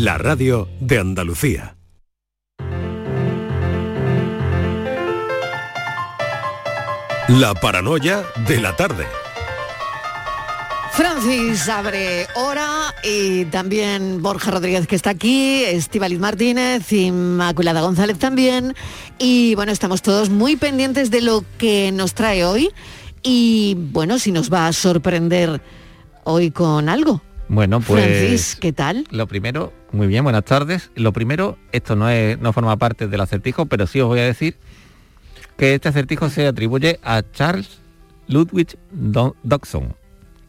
La radio de Andalucía. La paranoia de la tarde. Francis abre hora y también Borja Rodríguez que está aquí, Estivaliz Martínez, Inmaculada González también. Y bueno, estamos todos muy pendientes de lo que nos trae hoy y bueno, si nos va a sorprender hoy con algo. Bueno, pues. Francis, ¿qué tal? Lo primero, muy bien, buenas tardes. Lo primero, esto no, es, no forma parte del acertijo, pero sí os voy a decir que este acertijo se atribuye a Charles Ludwig Do- Dodson.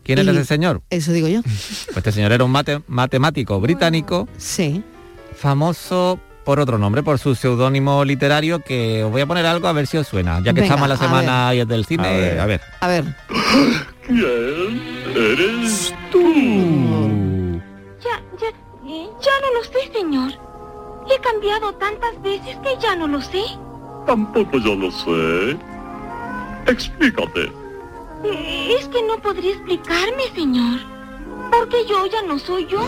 ¿Quién era Y- ese señor? Eso digo yo. Pues este señor era un mate- matemático británico Sí. famoso por otro nombre, por su seudónimo literario, que os voy a poner algo a ver si os suena. Ya que Venga, estamos en la semana ahí del cine, A ver. a ver. A ver. ¿Quién eres tú? Ya, ya, eh, ya no lo sé, señor. He cambiado tantas veces que ya no lo sé. Tampoco yo lo sé. Explícate. Eh, Es que no podría explicarme, señor. Porque yo ya no soy yo.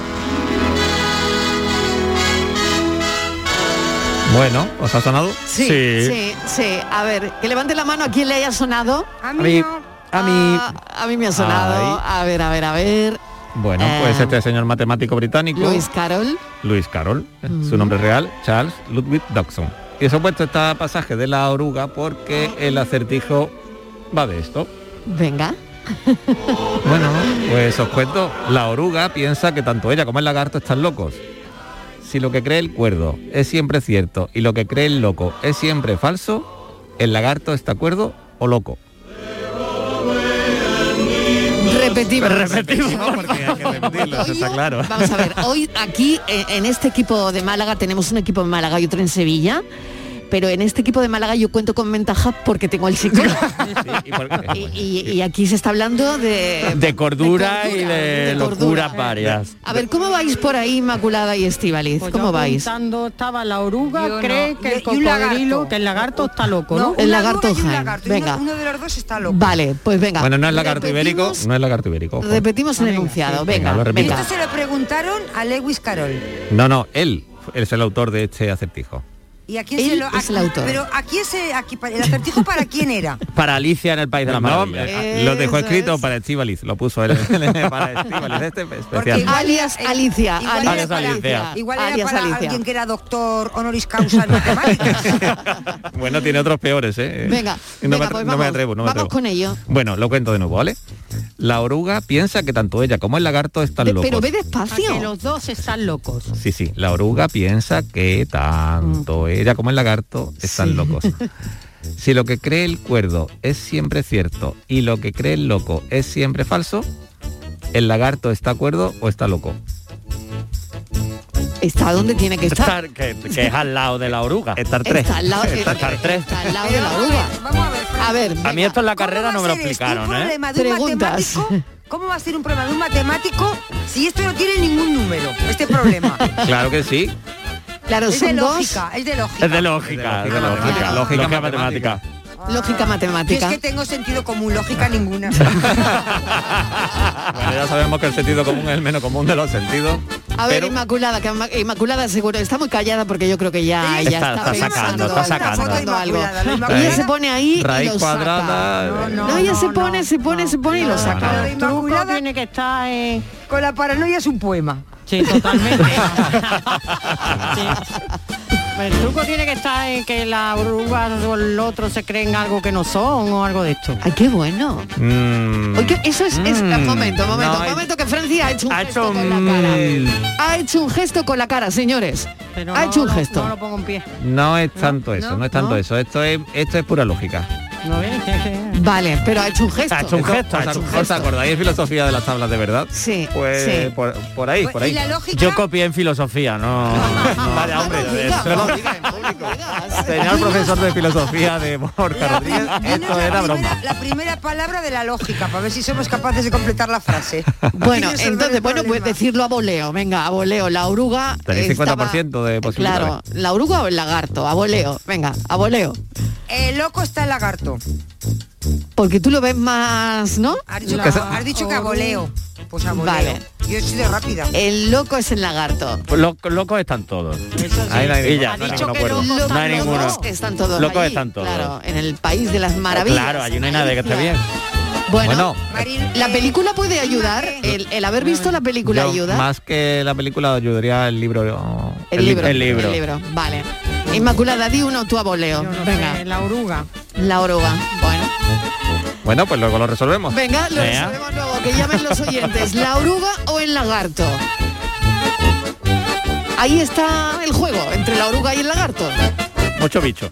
Bueno, ¿os ha sonado? Sí, sí, sí, A ver, que levante la mano a quien le haya sonado. A A mí mí, no. A mí. Ah, a mí me ha sonado. A ver, a ver, a ver. Bueno, Eh, pues este señor matemático británico, Luis Carol. Luis Carroll, su nombre real, Charles Ludwig Dodson. Y os he puesto este pasaje de la oruga porque el acertijo va de esto. Venga. Bueno, pues os cuento, la oruga piensa que tanto ella como el lagarto están locos. Si lo que cree el cuerdo es siempre cierto y lo que cree el loco es siempre falso, el lagarto está cuerdo o loco. Repetimos. porque hay que repetirlo, eso está claro. Vamos a ver, hoy aquí eh, en este equipo de Málaga tenemos un equipo en Málaga y otro en Sevilla. Pero en este equipo de Málaga yo cuento con ventaja porque tengo el psicólogo. ¿Y por qué? Y, y- y aquí se está hablando de... De cordura y de cordura. locuras varias. A ver, ¿cómo vais por ahí, Inmaculada y Estivaliz? Pues ¿Cómo vais? estaba la oruga, Yo cree no. que el Y- lagarto. cocodrilo, que el lagarto está loco, ¿no? No, El lagarto y un Venga. Uno, de los dos está loco. Vale, pues venga. Bueno, no es lagarto ibérico, no es lagarto ibérico. ojo. Repetimos el enunciado. sí. Venga, Venga, lo repito. venga. Esto se lo preguntaron a Lewis Carroll. No, no, él es el autor de este acertijo. ¿Y a quién Él se lo es el autor. Pero a quién se aquí el acertijo para quién era? Para Alicia en el País de las No, Maravillas. eh, lo dejó escrito es. para Estivaliz, lo puso él para Estivaliz, este Porque especial. igual Alias Alicia, igual alias era para- Alicia. Igual era Alias para Alicia. alguien que era doctor honoris causa en matemáticas. bueno, tiene otros peores, ¿eh? Venga, no, venga, me, pues no me vamos. atrevo, no me Vamos atrevo. con ello. Bueno, lo cuento de nuevo, ¿vale? La oruga piensa que tanto ella como el lagarto están De- locos. pero ve A que despacio. los dos están locos. Sí, sí, la oruga piensa que tanto ella como el lagarto están Sí. locos. Si lo que cree el cuerdo es siempre cierto y lo que cree el loco es siempre falso, ¿el lagarto está cuerdo o está loco? Está donde tiene que estar. Estar- que, que es al lado de la oruga. Estar tres. Está al lado, Estar tres. está al lado de la oruga. vamos a ver. A ver, A mí esto en la ¿Cómo carrera no me lo explicaron, un ¿eh? problema de un Preguntas. matemático? ¿Cómo va a ser un problema de un matemático si esto no tiene ningún número? Este problema. Claro que sí. Claro, es de son dos. lógica, es de lógica. Es de lógica, Es de de lógica. lógica. Lógica, Lógica matemática. Lógica Yo es matemática. que tengo sentido común, lógica ninguna. Bueno, ya sabemos que el sentido común es el menos común de los sentidos. A ver, pero- Inmaculada, que Inma- Inmaculada seguro está muy callada porque yo creo que ya, Sí, ya está- está, está sacando, pensando, está sacando. algo. Ella se pone ahí y lo saca. No, no, No, ella no, se no, pone, se pone, se pone y lo saca. de truco Inmaculada tiene que estar en... con la paranoia es un poema. Sí, totalmente. Sí. El truco tiene que estar en que la oruga o el otro se creen algo que no son o algo de esto. Ay, qué bueno. Mm, Oye, eso es, es- Mm. momento, momento, No, momento que Francia ha hecho un Ha gesto hecho con la cara. Ha hecho un gesto con la cara, señores. Pero ha no hecho un gesto. No lo pongo en pie. no es tanto eso, no, es tanto no. eso. Esto es, esto es pura lógica. ¿No ves? Vale, pero ha hecho un gesto. Ha hecho un gesto, ha ¿Os, hecho un os acordáis de filosofía de las tablas de verdad? Sí, Pues sí. por, por ahí, por y ahí. la lógica. Yo copié en filosofía, no. Hombre. No en público. Señor profesor de filosofía de Borja La, Rodríguez, esto la era primera, broma. la primera palabra de la lógica, para ver si somos capaces de completar la frase. Bueno, entonces, bueno, pues decirlo a voleo. Venga, a voleo. La oruga. Tenéis estaba- 50% de posibilidades. Claro, la oruga o el lagarto, a voleo. Venga, a voleo. El loco está el lagarto. Porque tú lo ves más, ¿no? Has dicho, has dicho que a oruga. voleo. Pues a voleo. Vale. Yo he sido rápida. El loco es el lagarto. Pues lo- locos están todos. Ahí no hay ya, Ha no hay dicho ninguno que cuerdo. no, No hay Locos ninguno. están todos Locos allí, están todos. Claro, en el país de las maravillas. Claro, allí no hay nadie que esté bien. Bueno, Bueno, Marín, la película puede ayudar. El, el haber visto la película yo, ayuda. más que la película ayudaría el libro. el, libro, el libro. El libro. Vale. Inmaculada, di uno tú a voleo. Yo no Venga. sé, la oruga. La oruga. Bueno. Bueno, pues luego lo resolvemos. Venga, lo Venga. resolvemos luego. Que llamen los oyentes. ¿La oruga o el lagarto? Ahí está el juego entre la oruga y el lagarto. Mucho bicho.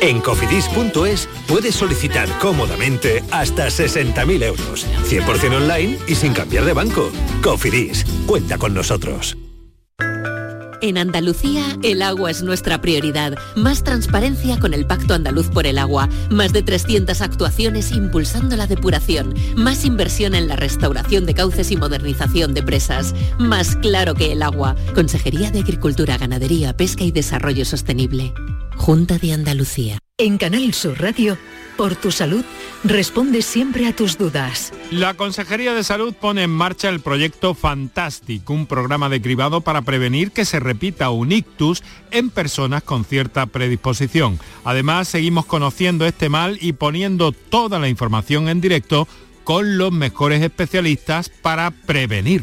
En cofidis.es puedes solicitar cómodamente hasta 60.000 euros. 100% online y sin cambiar de banco. Cofidis, cuenta con nosotros. En Andalucía, el agua es nuestra prioridad. Más transparencia con el Pacto Andaluz por el Agua. Más de 300 actuaciones impulsando la depuración. Más inversión en la restauración de cauces y modernización de presas. Más claro que el agua. Consejería de Agricultura, Ganadería, Pesca y Desarrollo Sostenible. Junta de Andalucía. En Canal Sur Radio, por tu salud, responde siempre a tus dudas. La Consejería de Salud pone en marcha el proyecto Fantastic, un programa de cribado para prevenir que se repita un ictus en personas con cierta predisposición. Además, seguimos conociendo este mal y poniendo toda la información en directo con los mejores especialistas para prevenir.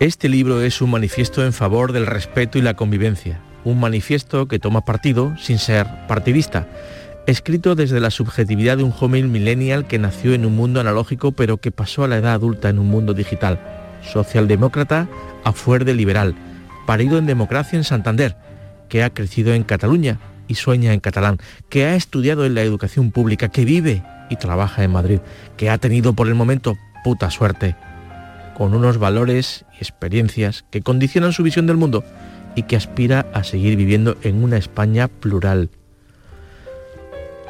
Este libro es un manifiesto en favor del respeto y la convivencia, un manifiesto que toma partido sin ser partidista, escrito desde la subjetividad de un joven millennial que nació en un mundo analógico pero que pasó a la edad adulta en un mundo digital, socialdemócrata a fuerte liberal, parido en democracia en Santander, que ha crecido en Cataluña y sueña en catalán, que ha estudiado en la educación pública, que vive y trabaja en Madrid, que ha tenido por el momento puta suerte con unos valores y experiencias que condicionan su visión del mundo y que aspira a seguir viviendo en una España plural.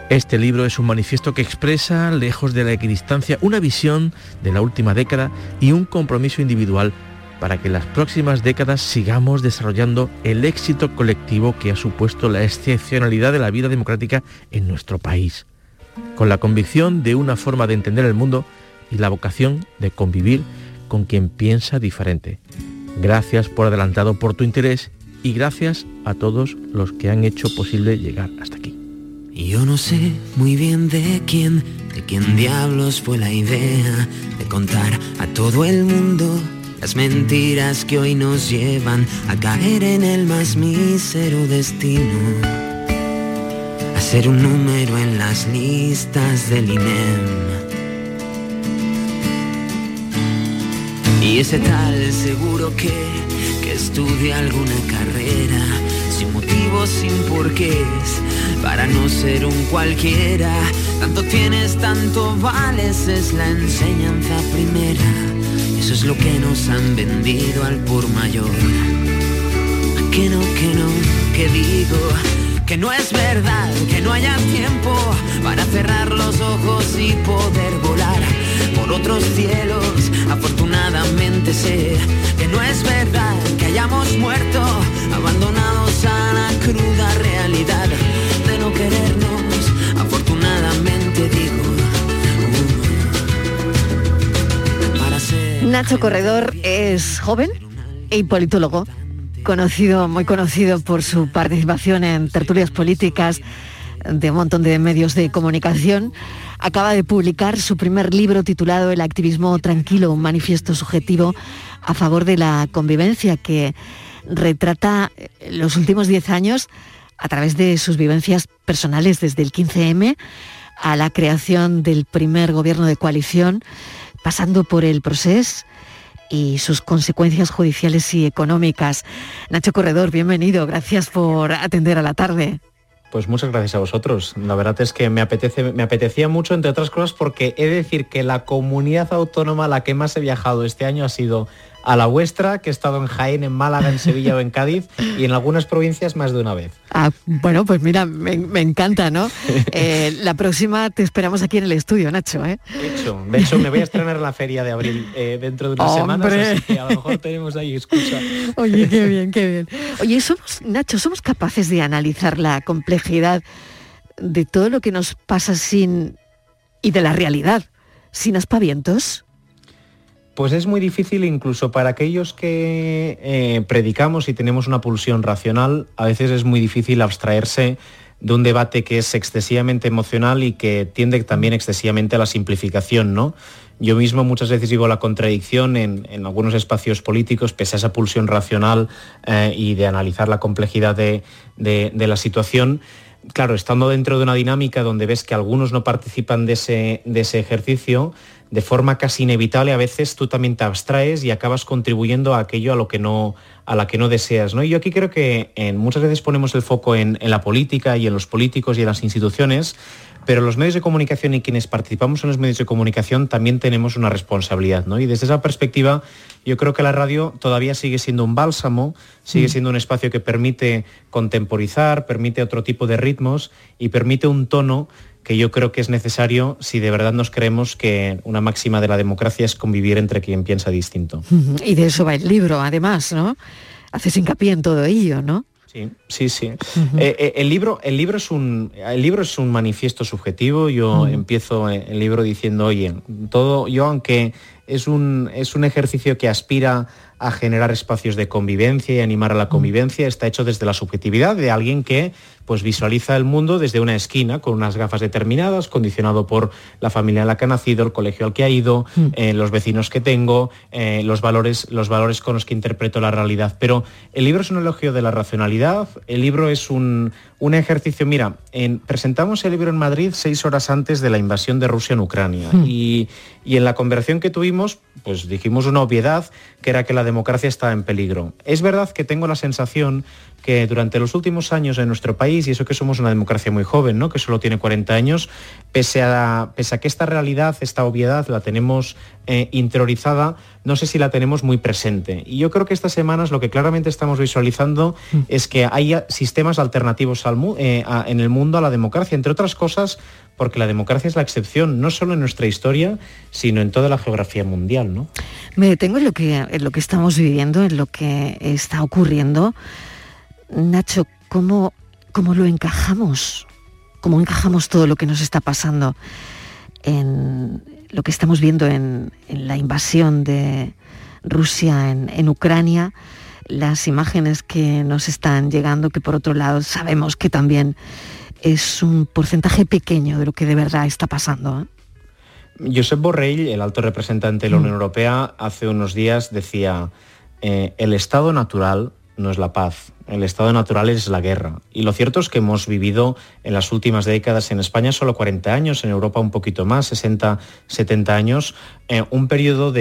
Este libro es un manifiesto que expresa, lejos de la equidistancia, una visión de la última década y un compromiso individual para que en las próximas décadas sigamos desarrollando el éxito colectivo que ha supuesto la excepcionalidad de la vida democrática en nuestro país, con la convicción de una forma de entender el mundo y la vocación de convivir con quien piensa diferente. Gracias por adelantado por tu interés y gracias a todos los que han hecho posible llegar hasta aquí. Yo no sé muy bien de quién, de quién diablos fue la idea de contar a todo el mundo las mentiras que hoy nos llevan a caer en el más mísero destino. A ser un número en las listas del INEM. Y ese tal seguro que, que estudia alguna carrera, sin motivos, sin porqués, para no ser un cualquiera. Tanto tienes, tanto vales, es la enseñanza primera. Eso es lo que nos han vendido al por mayor. Que no, que no, que digo que no es verdad, que no haya tiempo para cerrar los ojos y poder volar por otros cielos. Afortunadamente sé que no es verdad que hayamos muerto, abandonados a la cruda realidad de no querernos. Afortunadamente digo. Uh, para ser Nacho Corredor es joven e politólogo, conocido, muy conocido por su participación en tertulias políticas de un montón de medios de comunicación. Acaba de publicar su primer libro titulado El activismo tranquilo, un manifiesto subjetivo a favor de la convivencia que retrata los últimos 10 años a través de sus vivencias personales desde el 15M a la creación del primer gobierno de coalición, pasando por el proceso y sus consecuencias judiciales y económicas. Nacho Corredor, bienvenido, gracias por atender a la tarde. Pues muchas gracias a vosotros. La verdad es que me apetece, me apetecía mucho, entre otras cosas, porque he de decir que la comunidad autónoma a la que más he viajado este año ha sido a la vuestra, que he estado en Jaén, en Málaga, en Sevilla o en Cádiz y en algunas provincias más de una vez. Ah, bueno, pues mira, me, encanta, ¿no? Eh, la próxima te esperamos aquí en el estudio, Nacho. ¿eh? De hecho, de hecho me voy a estrenar en la feria de abril eh, dentro de unas semanas, así que a lo mejor tenemos ahí escucha. Oye, qué bien, qué bien. Oye, somos, Nacho, ¿somos capaces de analizar la complejidad de todo lo que nos pasa sin... y de la realidad, sin aspavientos? Pues es muy difícil incluso para aquellos que eh, predicamos y tenemos una pulsión racional, a veces es muy difícil abstraerse de un debate que es excesivamente emocional y que tiende también excesivamente a la simplificación, ¿no? Yo mismo muchas veces vivo la contradicción en, algunos espacios políticos, pese a esa pulsión racional eh, y de analizar la complejidad de, la situación. Claro, estando dentro de una dinámica donde ves que algunos no participan de ese ejercicio, de forma casi inevitable a veces tú también te abstraes y acabas contribuyendo a aquello a lo que no a la que no deseas. ¿no? Y yo aquí creo que en, muchas veces ponemos el foco en, la política y en los políticos y en las instituciones, pero los medios de comunicación y quienes participamos en los medios de comunicación también tenemos una responsabilidad. ¿no? Y desde esa perspectiva yo creo que la radio todavía sigue siendo un bálsamo, sigue mm. siendo un espacio que permite contemporizar, permite otro tipo de ritmos y permite un tono que yo creo que es necesario si de verdad nos creemos que una máxima de la democracia es convivir entre quien piensa distinto. Y de eso va el libro, además, ¿no? Haces hincapié en todo ello, ¿no? Sí, sí, sí. Eh, eh, el, libro, el, libro es un, el libro es un manifiesto subjetivo. Yo empiezo el libro diciendo, oye, todo, yo aunque es un, es un ejercicio que aspira a generar espacios de convivencia y animar a la convivencia, está hecho desde la subjetividad de alguien que pues visualiza el mundo desde una esquina con unas gafas determinadas, condicionado por la familia en la que ha nacido, el colegio al que ha ido, mm. eh, los vecinos que tengo, eh, los, valores, los valores con los que interpreto la realidad. Pero el libro es un elogio de la racionalidad, el libro es un, ejercicio, mira, presentamos el libro en Madrid seis horas antes de la invasión de Rusia en Ucrania mm. y, y en la conversación que tuvimos, pues dijimos una obviedad, que era que la democracia estaba en peligro. Es verdad que tengo la sensación que durante los últimos años en nuestro país, y eso que somos una democracia muy joven, ¿no? que solo tiene 40 años, pese a, pese a que esta realidad, esta obviedad la tenemos eh, interiorizada, no sé si la tenemos muy presente. Y yo creo que estas semanas lo que claramente estamos visualizando mm. es que hay sistemas alternativos al, eh, en el mundo a la democracia, entre otras cosas porque la democracia es la excepción, no solo en nuestra historia, sino en toda la geografía mundial. ¿no? Me detengo en lo que, en lo que estamos viviendo, en lo que está ocurriendo Nacho, ¿cómo, cómo lo encajamos? ¿Cómo encajamos todo lo que nos está pasando en lo que estamos viendo en, la invasión de Rusia en, Ucrania? las imágenes que nos están llegando, que por otro lado sabemos que también es un porcentaje pequeño de lo que de verdad está pasando. ¿eh? Josep Borrell, el alto representante de la Unión mm. Europea, hace unos días decía, eh, el estado natural no es la paz, el estado natural es la guerra. Y lo cierto es que hemos vivido en las últimas décadas en España solo 40 años, en Europa un poquito más, 60, 70 años, eh, un periodo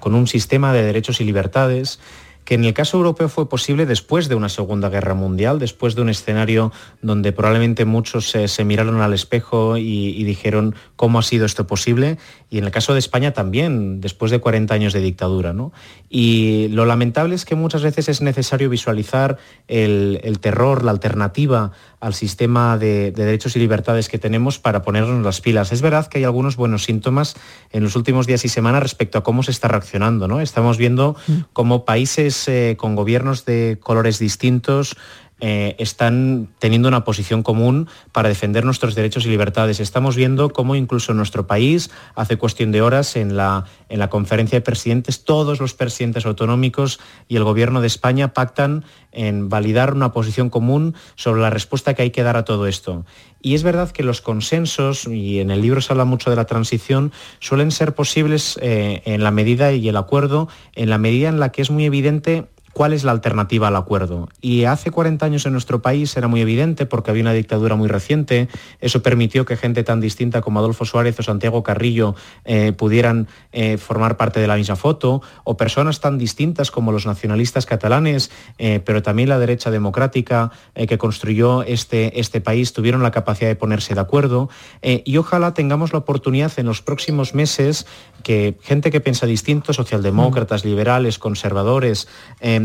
con un sistema de derechos y libertades que en el caso europeo fue posible después de una Segunda Guerra Mundial, después de un escenario donde probablemente muchos se, miraron al espejo y, dijeron cómo ha sido esto posible, y en el caso de España también, después de 40 años de dictadura. ¿no? Y lo lamentable es que muchas veces es necesario visualizar el terror, la alternativa al sistema de, derechos y libertades que tenemos para ponernos las pilas. Es verdad que hay algunos buenos síntomas en los últimos días y semanas respecto a cómo se está reaccionando. ¿no? Estamos viendo mm. cómo países eh, con gobiernos de colores distintos eh, están teniendo una posición común para defender nuestros derechos y libertades. Estamos viendo cómo incluso en nuestro país, hace cuestión de horas, en la, en la conferencia de presidentes, todos los presidentes autonómicos y el Gobierno de España pactan en validar una posición común sobre la respuesta que hay que dar a todo esto. Y es verdad que los consensos, y en el libro se habla mucho de la transición, suelen ser posibles eh, en la medida y el acuerdo, en la medida en la que es muy evidente cuál es la alternativa al acuerdo. Y hace 40 años en nuestro país era muy evidente porque había una dictadura muy reciente, eso permitió que gente tan distinta como Adolfo Suárez o Santiago Carrillo eh, pudieran eh, formar parte de la misma foto, o personas tan distintas como los nacionalistas catalanes, eh, pero también la derecha democrática que construyó este, este país, tuvieron la capacidad de ponerse de acuerdo. y ojalá tengamos la oportunidad en los próximos meses que gente que piensa distinto, socialdemócratas, liberales, conservadores,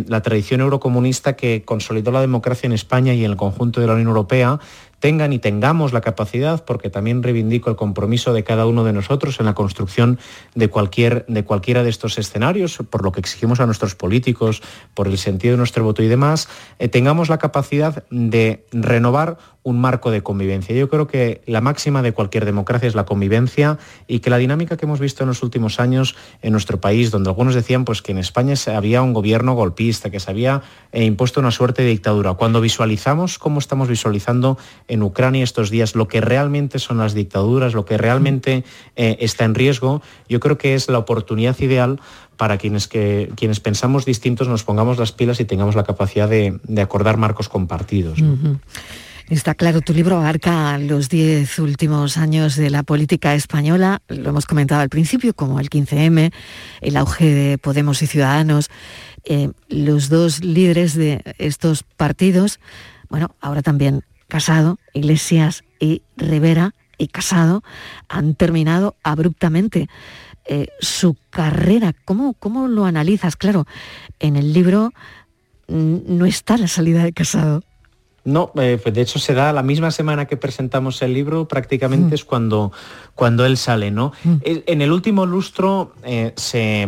la tradición eurocomunista que consolidó la democracia en España y en el conjunto de la Unión Europea, tengan y tengamos la capacidad, porque también reivindico el compromiso de cada uno de nosotros en la construcción de, cualquier, de cualquiera de estos escenarios, por lo que exigimos a nuestros políticos, por el sentido de nuestro voto y demás, eh, tengamos la capacidad de renovar un marco de convivencia. Yo creo que la máxima de cualquier democracia es la convivencia y que la dinámica que hemos visto en los últimos años en nuestro país, donde algunos decían pues, que en España había un gobierno golpista, que se había eh, impuesto una suerte de dictadura, cuando visualizamos cómo estamos visualizando en Ucrania estos días lo que realmente son las dictaduras, lo que realmente eh, está en riesgo, yo creo que es la oportunidad ideal para quienes, que, quienes pensamos distintos nos pongamos las pilas y tengamos la capacidad de, acordar marcos compartidos. Está claro, tu libro abarca los diez últimos años de la política española, lo hemos comentado al principio, como el 15M, el auge de Podemos y Ciudadanos, eh, los dos líderes de estos partidos, bueno, ahora también Casado, Iglesias y Rivera y Casado han terminado abruptamente eh, su carrera. ¿Cómo, ¿Cómo lo analizas? Claro, en el libro mm, no está la salida de Casado. No, eh, pues de hecho se da la misma semana que presentamos el libro, prácticamente mm. es cuando, cuando él sale, ¿no? Mm. En el último lustro eh, se,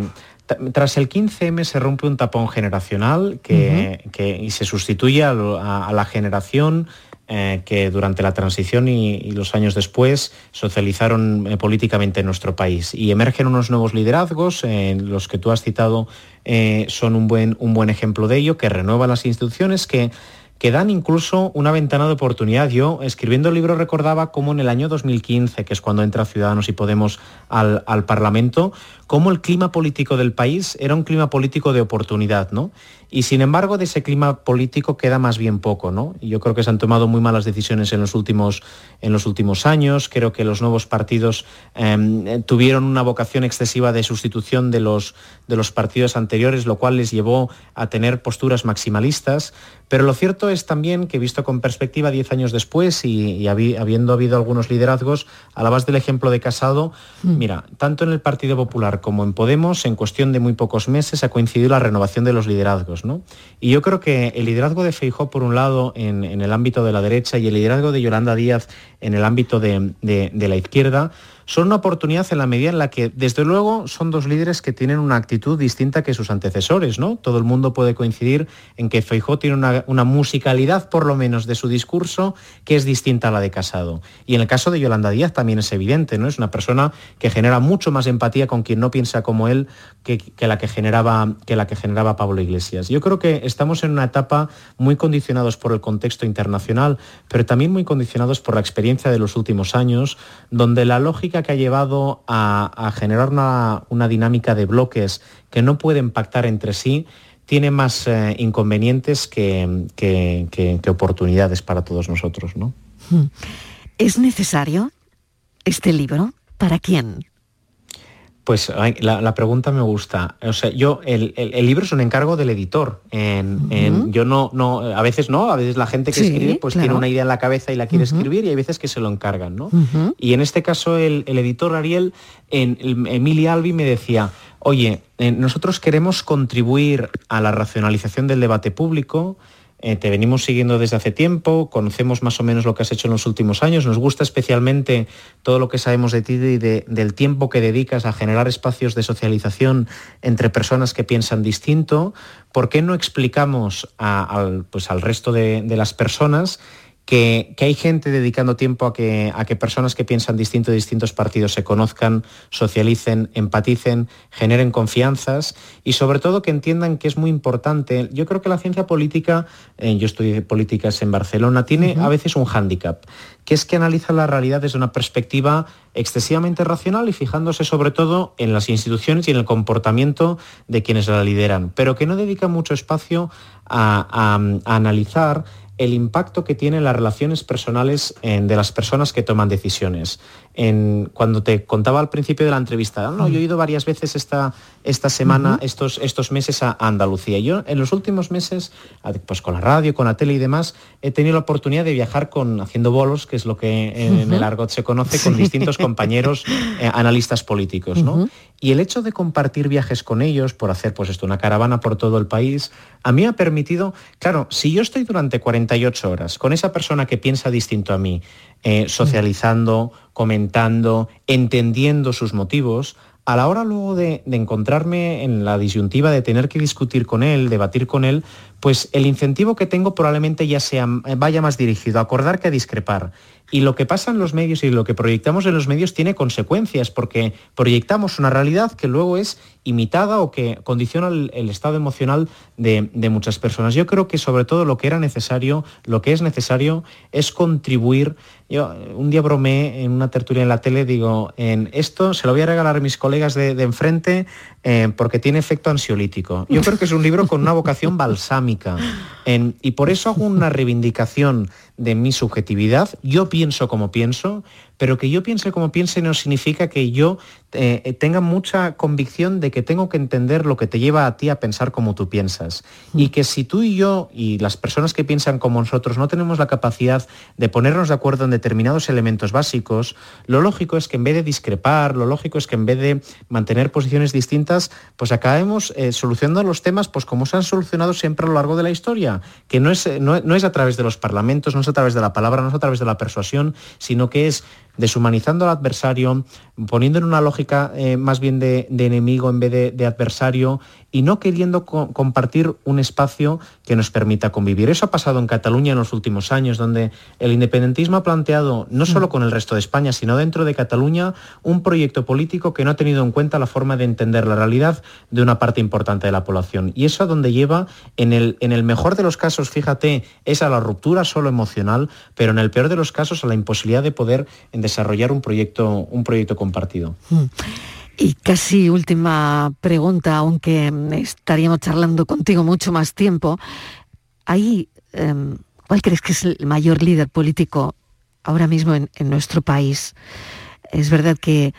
tras el 15M se rompe un tapón generacional que, y se sustituye a, la generación eh, que durante la transición y, los años después socializaron políticamente en nuestro país. Y emergen unos nuevos liderazgos, los que tú has citado son un buen, un buen ejemplo de ello, que renuevan las instituciones, que que dan incluso una ventana de oportunidad. Yo, escribiendo el libro, recordaba cómo en el año 2015, que es cuando entra Ciudadanos y Podemos al, al Parlamento, cómo el clima político del país era un clima político de oportunidad, ¿no? Y sin embargo, de ese clima político queda más bien poco, ¿no? Y yo creo que se han tomado muy malas decisiones en los últimos, en los últimos años. Creo que los nuevos partidos em, tuvieron una vocación excesiva de sustitución de los, de los partidos anteriores, lo cual les llevó a tener posturas maximalistas. Pero lo cierto es también que, visto con perspectiva diez años después y, habiendo habido algunos liderazgos, a la base del ejemplo de Casado, mm. mira, tanto en el Partido Popular como en Podemos, en cuestión de muy pocos meses ha coincidido la renovación de los liderazgos. ¿no? Y yo creo que el liderazgo de Feijó, por un lado, en, el ámbito de la derecha y el liderazgo de Yolanda Díaz en el ámbito de la izquierda, son una oportunidad en la medida en la que, desde luego, son dos líderes que tienen una actitud distinta que sus antecesores, ¿no? Todo el mundo puede coincidir en que Feijó tiene una, musicalidad, por lo menos, de su discurso que es distinta a la de Casado. Y en el caso de Yolanda Díaz también es evidente, ¿no? Es una persona que genera mucho más empatía con quien no piensa como él que, la, que, generaba, que la que generaba Pablo Iglesias. Yo creo que estamos en una etapa muy condicionados por el contexto internacional, pero también muy condicionados por la experiencia de los últimos años, donde la lógica que ha llevado a, generar una, dinámica de bloques que no pueden pactar entre sí tiene más eh, inconvenientes que, oportunidades para todos nosotros. ¿no? Hmm. ¿Es necesario este libro? ¿Para quién? Pues la, pregunta me gusta. O sea, yo el, libro es un encargo del editor. En, yo no, no, a veces no, a veces la gente que escribe pues tiene una idea en la cabeza y la quiere escribir y hay veces que se lo encargan, ¿no? Y en este caso el, editor Ariel, en, Emilia Albi me decía, oye, eh, nosotros queremos contribuir a la racionalización del debate público, eh, te venimos siguiendo desde hace tiempo, conocemos más o menos lo que has hecho en los últimos años, nos gusta especialmente todo lo que sabemos de ti y del tiempo que dedicas a generar espacios de socialización entre personas que piensan distinto. ¿Por qué no explicamos al, pues, al resto de las personas que, hay gente dedicando tiempo a que, a que personas que piensan distinto de distintos partidos se conozcan, socialicen, empaticen, generen confianzas y sobre todo que entiendan que es muy importante. Yo creo que la ciencia política, eh, yo estudié políticas en Barcelona, tiene a veces un hándicap, que es que analiza la realidad desde una perspectiva excesivamente racional y fijándose sobre todo en las instituciones y en el comportamiento de quienes la lideran, pero que no dedica mucho espacio a analizar el impacto que tienen las relaciones personales de las personas que toman decisiones. En, cuando te contaba al principio de la entrevista, no, yo he ido varias veces esta, esta semana, estos, estos meses a Andalucía. Yo en los últimos meses, pues con la radio, con la tele y demás, he tenido la oportunidad de viajar con, haciendo bolos, que es lo que en, el argot se conoce, con distintos compañeros eh, analistas políticos. Y el hecho de compartir viajes con ellos, por hacer pues esto, una caravana por todo el país, a mí me ha permitido, claro, si yo estoy durante 48 horas con esa persona que piensa distinto a mí, eh, socializando, comentando, entendiendo sus motivos, a la hora luego de, encontrarme en la disyuntiva de tener que discutir con él, debatir con él, pues el incentivo que tengo probablemente ya sea, vaya más dirigido a acordar que a discrepar. Y lo que pasa en los medios y lo que proyectamos en los medios tiene consecuencias, porque proyectamos una realidad que luego es imitada o que condiciona el, estado emocional de, muchas personas. Yo creo que sobre todo lo que era necesario, lo que es necesario es contribuir yo un día bromeé en una tertulia en la tele, digo, en esto se lo voy a regalar a mis colegas de, enfrente eh, porque tiene efecto ansiolítico. Yo creo que es un libro con una vocación balsámica y por eso hago una reivindicación de mi subjetividad. Yo pienso como pienso, pero que yo piense como piense no significa que yo eh, tenga mucha convicción de que tengo que entender lo que te lleva a ti a pensar como tú piensas. Mm. Y que si tú y yo y las personas que piensan como nosotros no tenemos la capacidad de ponernos de acuerdo en determinados elementos básicos, lo lógico es que en vez de discrepar, lo lógico es que en vez de mantener posiciones distintas, pues acabemos eh, solucionando los temas pues como se han solucionado siempre a lo largo de la historia, que no es, no, no es a través de los parlamentos, no es a través de la palabra, no es a través de la persuasión, sino que es deshumanizando al adversario, poniendo en una lógica eh, más bien de, enemigo en vez de, adversario y no queriendo compartir un espacio que nos permita convivir. Eso ha pasado en Cataluña en los últimos años, donde el independentismo ha planteado, no solo con el resto de España, sino dentro de Cataluña, un proyecto político que no ha tenido en cuenta la forma de entender la realidad de una parte importante de la población. Y eso a donde lleva, en el, en el mejor de los casos, fíjate, es a la ruptura solo emocional, pero en el peor de los casos a la imposibilidad de poder desarrollar un proyecto, un proyecto compartido. Mm. Y casi última pregunta, aunque estaríamos charlando contigo mucho más tiempo. Ahí, em, ¿cuál crees que es el mayor líder político ahora mismo en, nuestro país? Es verdad que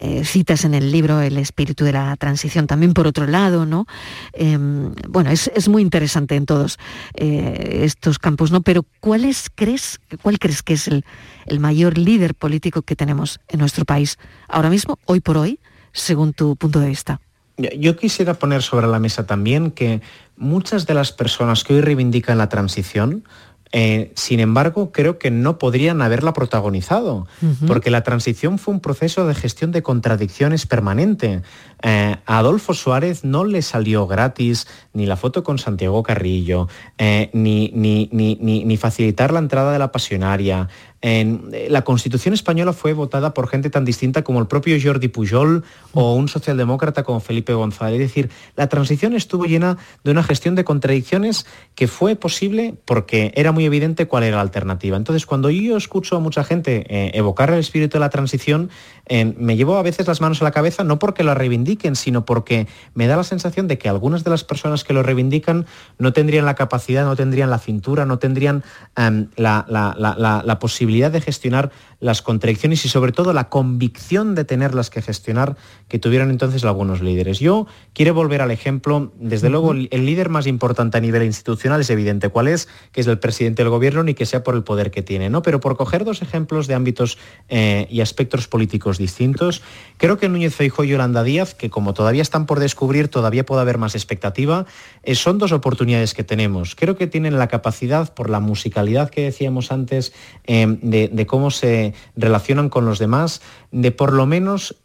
eh, citas en el libro el espíritu de la transición también por otro lado, ¿no? Em, bueno, es, muy interesante en todos eh, estos campos, ¿no? Pero ¿cuál crees, cuál crees que es el, el mayor líder político que tenemos en nuestro país ahora mismo, hoy por hoy, según tu punto de vista? Yo quisiera poner sobre la mesa también que muchas de las personas que hoy reivindican la transición eh, sin embargo, creo que no podrían haberla protagonizado, porque la transición fue un proceso de gestión de contradicciones permanente. Eh, a Adolfo Suárez no le salió gratis ni la foto con Santiago Carrillo, eh, ni, ni, ni, facilitar la entrada de la pasionaria, eh, la Constitución española fue votada por gente tan distinta como el propio Jordi Pujol o un socialdemócrata como Felipe González. Es decir, la transición estuvo llena de una gestión de contradicciones que fue posible porque era muy evidente cuál era la alternativa. Entonces, cuando yo escucho a mucha gente eh, evocar el espíritu de la transición, eh, me llevo a veces las manos a la cabeza no porque la reivindiquen, sino porque me da la sensación de que algunas de las personas que lo reivindican no tendrían la capacidad, no tendrían la cintura, no tendrían em, la posibilidad de gestionar las contradicciones y sobre todo la convicción de tenerlas que gestionar que tuvieron entonces algunos líderes. Yo quiero volver al ejemplo, desde luego el líder más importante a nivel institucional es evidente cuál es, que es el presidente del gobierno ni que sea por el poder que tiene, ¿no? Pero por coger dos ejemplos de ámbitos eh, y aspectos políticos distintos, creo que Núñez Feijóo y Yolanda Díaz, que como todavía están por descubrir, todavía puede haber más expectativa, eh, son dos oportunidades que tenemos. Creo que tienen la capacidad, por la musicalidad que decíamos antes, eh, de, cómo se relacionan con los demás, de por lo menos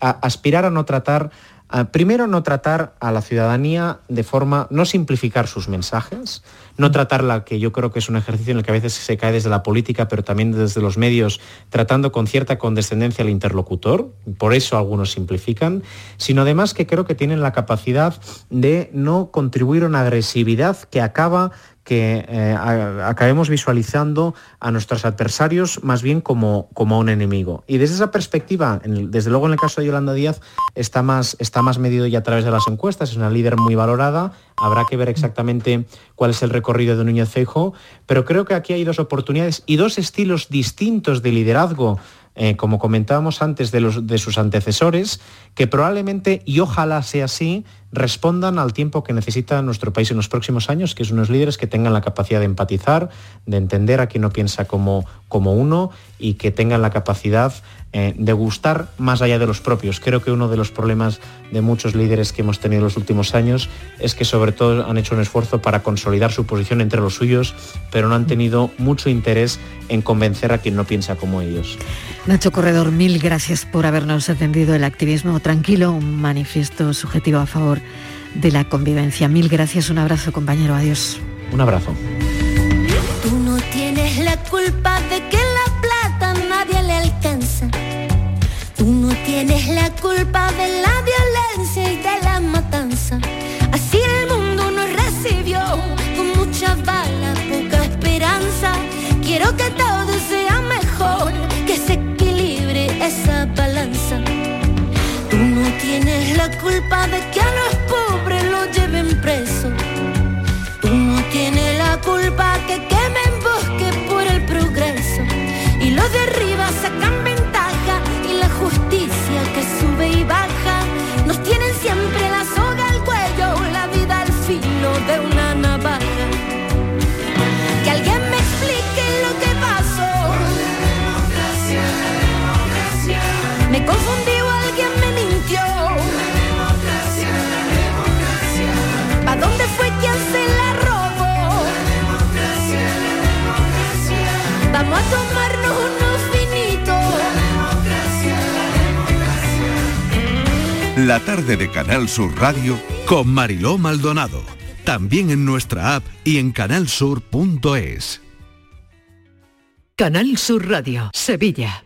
aspirar a no tratar primero, no tratar a la ciudadanía de forma, no simplificar sus mensajes, no tratarla, que yo creo que es un ejercicio en el que a veces se cae desde la política, pero también desde los medios, tratando con cierta condescendencia al interlocutor, por eso algunos simplifican, sino además que creo que tienen la capacidad de no contribuir a una agresividad que acaba que eh, acabemos visualizando a nuestros adversarios más bien como, como un enemigo. Y desde esa perspectiva, desde luego en el caso de Yolanda Díaz, está más, está más medido ya a través de las encuestas, es una líder muy valorada, habrá que ver exactamente cuál es el recorrido de Núñez Feijo, pero creo que aquí hay dos oportunidades y dos estilos distintos de liderazgo eh, como comentábamos antes, de, los, de sus antecesores, que probablemente, y ojalá sea así, respondan al tiempo que necesita nuestro país en los próximos años, que es unos líderes que tengan la capacidad de empatizar, de entender a quien no piensa como, como uno y que tengan la capacidad eh, de gustar más allá de los propios. Creo que uno de los problemas de muchos líderes que hemos tenido en los últimos años es que sobre todo han hecho un esfuerzo para consolidar su posición entre los suyos, pero no han tenido mucho interés en convencer a quien no piensa como ellos. Nacho Corredor, mil gracias por habernos atendido el activismo tranquilo, un manifiesto subjetivo a favor de la convivencia. Mil gracias, un abrazo compañero, adiós. Un abrazo. Tú no tienes la culpa de tienes la culpa de la violencia y de la matanza. Así el mundo nos recibió con mucha bala, poca esperanza. Quiero que todo sea mejor, que se equilibre esa balanza. Tú no tienes la culpa de que a los pobres lo lleven preso. Tú no tienes la culpa que quemen bosque por el progreso. Y los de la robó? Vamos a tomarnos unos vinitos. La tarde de Canal Sur Radio con Mariló Maldonado. También en nuestra app y en canalsur.es. Canal Sur Radio, Sevilla.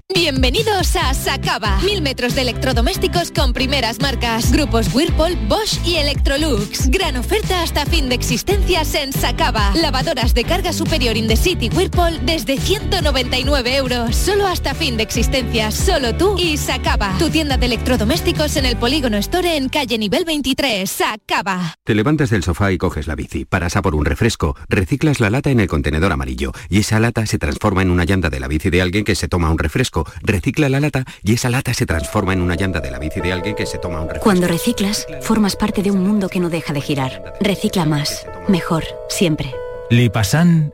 Bienvenidos a Sacaba. Mil metros de electrodomésticos con primeras marcas. Grupos Whirlpool, Bosch y Electrolux. Gran oferta hasta fin de existencias en Sacaba. Lavadoras de carga superior in the city Whirlpool desde 199 euros. Solo hasta fin de existencias. Solo tú y Sacaba. Tu tienda de electrodomésticos en el Polígono Store en calle nivel 23. Sacaba. Te levantas del sofá y coges la bici, paras a por un refresco, reciclas la lata en el contenedor amarillo y esa lata se transforma en una llanta de la bici de alguien que se toma un refresco, recicla la lata y esa lata se transforma en una llanta de la bici de alguien que se toma un refresco. Cuando reciclas, formas parte de un mundo que no deja de girar. Recicla más, mejor, siempre. Lipasan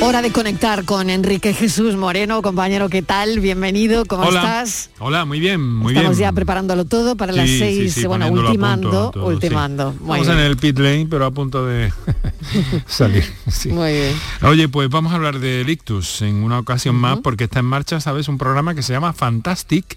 Hora de conectar con Enrique Jesús Moreno, compañero, ¿qué tal? Bienvenido, ¿cómo Hola. estás? Hola, muy bien, muy Estamos bien. ya preparándolo todo para las Sí, seis, sí, bueno, ultimando, punto todo, sí. ultimando. Estamos bien. en el pit lane, pero a punto de salir. Muy bien. Oye, pues vamos a hablar de Ictus en una ocasión más porque está en marcha, ¿sabes? Un programa que se llama Fantastic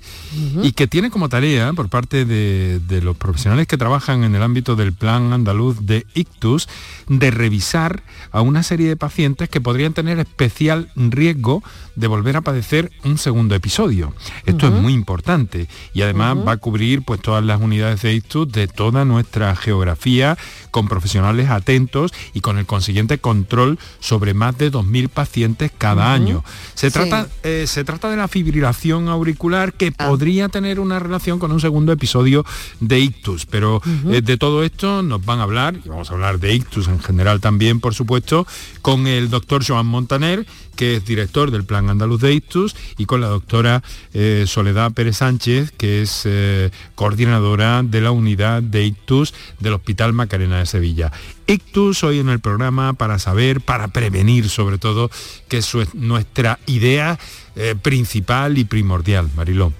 y que tiene como tarea por parte de, de los profesionales que trabajan en el ámbito del plan andaluz de Ictus de revisar a una serie de pacientes que podrían tener especial riesgo de volver a padecer un segundo episodio. Esto es muy importante y además va a cubrir pues todas las unidades de Ictus de toda nuestra geografía con profesionales atentos y con el consiguiente control sobre más de 2.000 pacientes cada año. Se Sí. trata, eh, se trata de la fibrilación auricular que podría tener una relación con un segundo episodio de ictus, pero eh, de todo esto nos van a hablar, y vamos a hablar de ictus en general también, por supuesto, con el doctor Joan Montaner, que es director del Plan Andaluz de Ictus, y con la doctora eh, Soledad Pérez Sánchez, que es eh, coordinadora de la unidad de Ictus del Hospital Macarena de Sevilla. Ictus hoy en el programa para saber, para prevenir sobre todo, que es nuestra idea eh, principal y primordial, Mariló.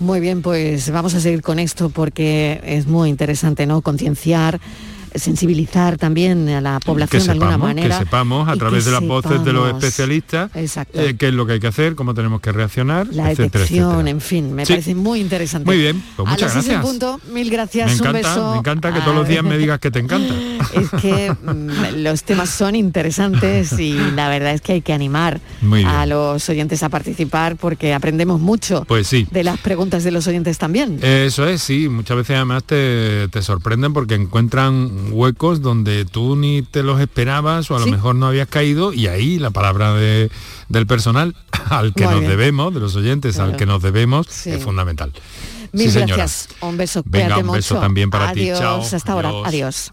Muy bien, pues vamos a seguir con esto porque es muy interesante, ¿no? Concienciar, sensibilizar también a la población que de alguna manera. que sepamos a través de las voces de los especialistas Exacto. eh, qué es lo que hay que hacer, cómo tenemos que reaccionar, La etcétera, detección, etcétera. en fin, me Sí. parece muy interesante. Muy bien, pues a muchas las gracias. punto, mil gracias, Me un encanta, beso. me encanta que A todos los días me digas que te encanta. Es que mm, los temas son interesantes y la verdad es que hay que animar a los oyentes a participar porque aprendemos mucho Pues sí. de las preguntas de los oyentes también. Eso es, sí, muchas veces además te, te sorprenden porque encuentran huecos donde tú ni te los esperabas o a lo mejor no habías caído y ahí la palabra de- del personal al que Muy nos bien. debemos, de los oyentes al que nos debemos, Sí. es fundamental. Mil sí, gracias. Un beso. Venga, un beso mucho. también para ti. Chao. Hasta ahora. Adiós. Adiós.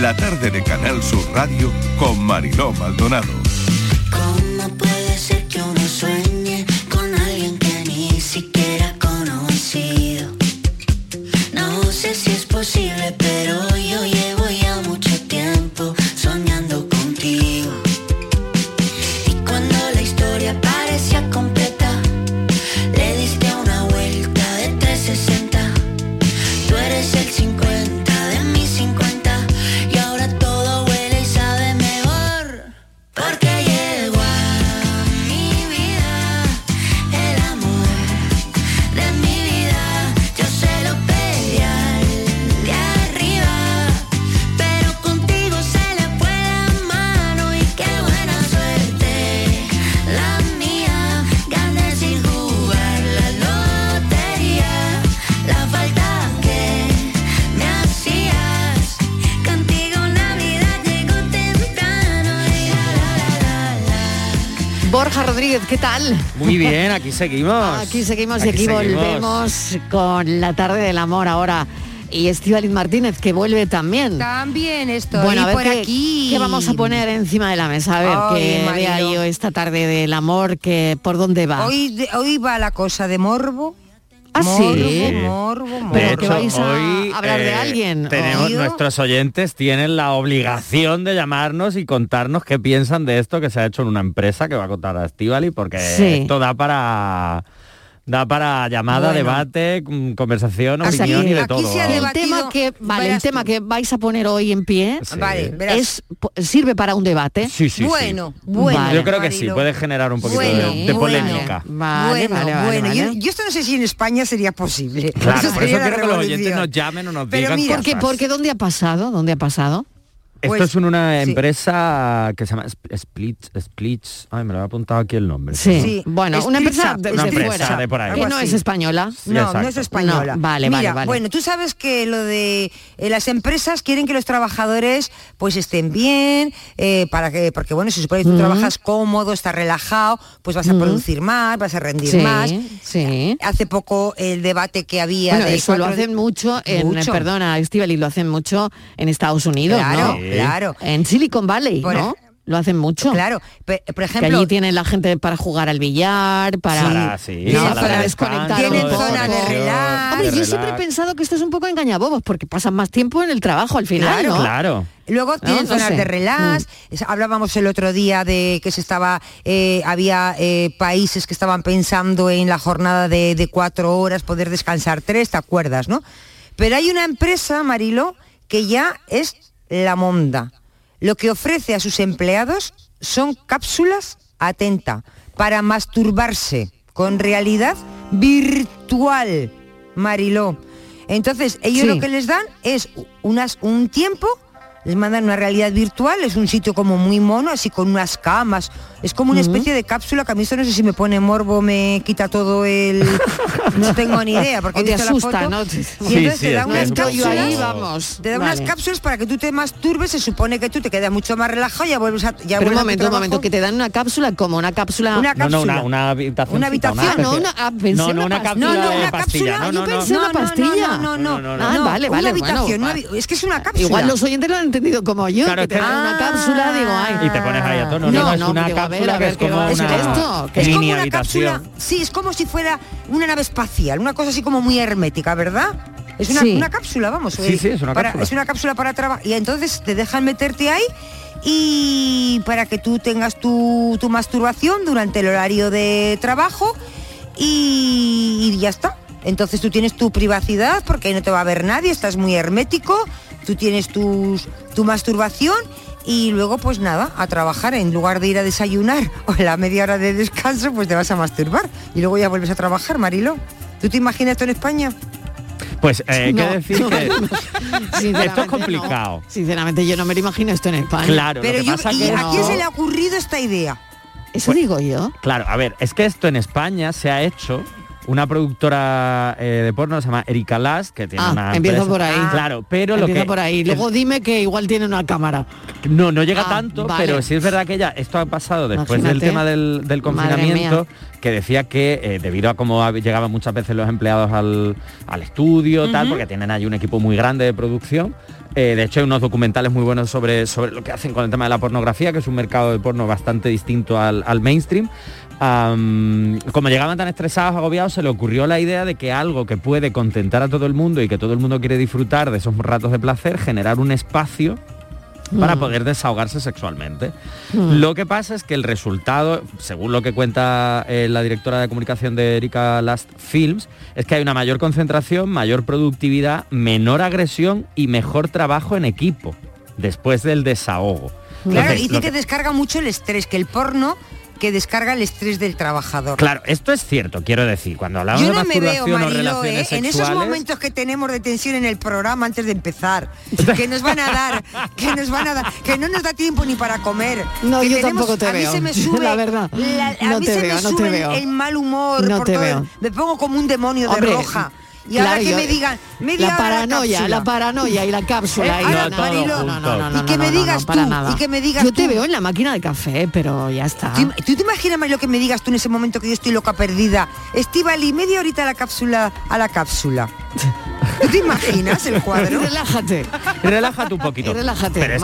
La tarde de Canal Sur Radio con Mariló Maldonado. ¿Cómo puede ser que uno sueñe con alguien que ni siquiera ha conocido? No sé si es posible, pero tal? Muy bien, aquí seguimos. Aquí seguimos y Aquí aquí seguimos. volvemos con la tarde del amor ahora. Y Estivaliz Martínez, que vuelve también. También estoy Bueno, a ver por qué, aquí. qué vamos a poner encima de la mesa. A ver, Ay, que vea yo esta tarde del amor, que por dónde va. Hoy, hoy va la cosa de morbo. ¿Ah, sí? morbo, morbo. Pero De que hecho, vais a hoy, hablar de eh, alguien. Tenemos, nuestros oyentes tienen la obligación de llamarnos y contarnos qué piensan de esto que se ha hecho en una empresa que va a contar a Estivali, porque Sí. esto da para da para llamada, Bueno. debate, mm, conversación, opinión y de aquí todo. se ha vamos. el tema que vale, el tema que vais a poner hoy en pie Vale, es sirve para un debate. Sí, sí, sí. Bueno, bueno. Vale. Yo creo que sí, puede generar un poquito Bueno, de, polémica. Vale, bueno, vale, vale, bueno. Yo, vale. yo esto no sé si en España sería posible. Claro, por sería eso quiero que los oyentes nos llamen o nos Pero digan mira, ¿Por qué? cosas. Porque ¿dónde ha pasado? ¿Dónde ha pasado? Esto Pues, es una sí. empresa que se llama Sp- Splits, ay, me lo he apuntado aquí el nombre. Sí. Sí. Bueno, una Spritz empresa Up, de, Una de empresa fuera. de por ahí. Que no es española. No, no Exacto. es española. No, vale, Mira, vale, vale. Bueno, tú sabes que lo de eh, las empresas quieren que los trabajadores pues estén bien, eh, para que, porque bueno, si supone que tú Mm. trabajas cómodo, estás relajado, pues vas a Mm. producir más, vas a rendir Sí, más. sí. Hace poco el debate que había Bueno, de eso lo hacen mucho en, Mucho. perdona, Estivali, lo hacen mucho en Estados Unidos, Claro, ¿no? Claro. En Silicon Valley, Por ¿no? Lo hacen mucho. Claro, por Que ejemplo, allí tienen la gente para jugar al billar, para, Para, sí, ¿no? para de desconectar Tienen zona de relax. Hombre, de yo siempre he pensado que esto es un poco engañabobos, porque pasan más tiempo en el trabajo al final, Claro, ¿no? Claro. Luego tienen No zonas sé. de relax. Es- Hablábamos el otro día de que se estaba, eh, había eh, países que estaban pensando en la jornada de, de cuatro horas, poder descansar tres, ¿te acuerdas, no? Pero hay una empresa, Marilo, que ya es la monda. Lo que ofrece a sus empleados son cápsulas, atenta, para masturbarse con realidad virtual, Mariló. Entonces, ellos Sí. lo que les dan es unas, un tiempo, les mandan una realidad virtual, es un sitio como muy mono, así con unas camas, es como una especie de cápsula que a mí esto no sé si me pone morbo, me quita todo el... no tengo ni idea, porque O te visto la asusta, foto, ¿no? y Sí, entonces sí, te da unas cápsulas, ahí vamos. te da Vale. unas cápsulas para que tú te masturbes, se supone que tú te quedas mucho más relajado, ya vuelves a... Ya Pero un a momento, un momento, que te dan una cápsula como una cápsula... Una No, no, una, cápsula. una habitación. Una habitación. Ah, no, una, ah, pensé no, no, una cápsula No, no, de una pastilla. cápsula, No, yo no, no. pensé una pastilla. No, no, no, No, no, no. Ah, no, vale, una vale, habitación, bueno, una vale. es que es una cápsula. Igual los oyentes lo han entendido como yo, Claro, que te dan una cápsula, digo, ay. Y te pones ahí a tono. No, No, no, es no, una digo, a ver, cápsula a que ver, es ¿qué como va a ser una esto? ¿Qué es como mini una habitación. cápsula, sí, es como si fuera una nave espacial, una cosa así como muy hermética, ¿verdad? Es una, Sí. una cápsula, vamos. Sí, eh, sí, es una para- cápsula. Es una cápsula para trabajar. Y entonces te dejan meterte ahí y para que tú tengas tu, tu masturbación durante el horario de trabajo y, y ya está. Entonces tú tienes tu privacidad porque ahí no te va a ver nadie, estás muy hermético, tú tienes tus, tu masturbación y luego pues nada, a trabajar en lugar de ir a desayunar o la media hora de descanso pues te vas a masturbar y luego ya vuelves a trabajar, Marilo. ¿Tú te imaginas esto en España? Pues eh, No, decir no, que no. esto es complicado. no. Sinceramente, yo no me lo imagino esto en España. Claro, Pero lo que yo, pasa ¿y que a quién se le ha ocurrido esta idea? Eso digo yo. Claro, a ver, es que esto en España se ha hecho una productora eh, de porno se llama Erika Las, que tiene Ah, una empiezo empresa- por ahí. Claro, pero lo Empieza que por ahí. Luego dime que igual tiene una cámara. no no llega Ah, tanto, vale. pero sí es verdad que ella esto ha pasado después del tema del, confinamiento, que decía que eh, debido a cómo llegaban muchas veces los empleados al, al estudio, tal, porque tienen ahí un equipo muy grande de producción. eh, de hecho, hay unos documentales muy buenos sobre, sobre lo que hacen con el tema de la pornografía, que es un mercado de porno bastante distinto al, al mainstream. Como llegaban tan estresados, agobiados, se le ocurrió la idea de que algo que puede contentar a todo el mundo y que todo el mundo quiere disfrutar de esos ratos de placer, generar un espacio para Mm. poder desahogarse sexualmente. Mm. Lo que pasa es que el resultado, según lo que cuenta eh, la directora de comunicación de Erika Last Films, es que hay una mayor concentración, mayor productividad, menor agresión y mejor trabajo en equipo después del desahogo. Claro, Entonces, y te que- descarga mucho el estrés, que el porno que descarga el estrés del trabajador. Claro, esto es cierto, quiero decir, cuando hablamos Yo de no me veo, masturbación o Marilo, relaciones ¿eh? en esos momentos que tenemos de tensión en el programa antes de empezar, que nos van a dar, que nos van a dar, que no nos da tiempo ni para comer. No, que yo tampoco te a mí veo, se me sube, la verdad. la- a No mí te se veo, me no te sube veo. el mal humor No por te todo veo. me pongo como un demonio de roja. Y ahora que yo- me digan, media la hora paranoia, la paranoia y la cápsula. Eh, y ahora, no, Marilo, no, no, no, no, y que me digas tú, nada. y que me digas Yo te tú. veo en la máquina de café, pero ya está. ¿Tú, tú te imaginas Marilo, que me digas tú en ese momento que yo estoy loca perdida? Estivali, media horita a la cápsula, a la cápsula. Te imaginas el cuadro? relájate. Relájate un poquito. relájate, Pero es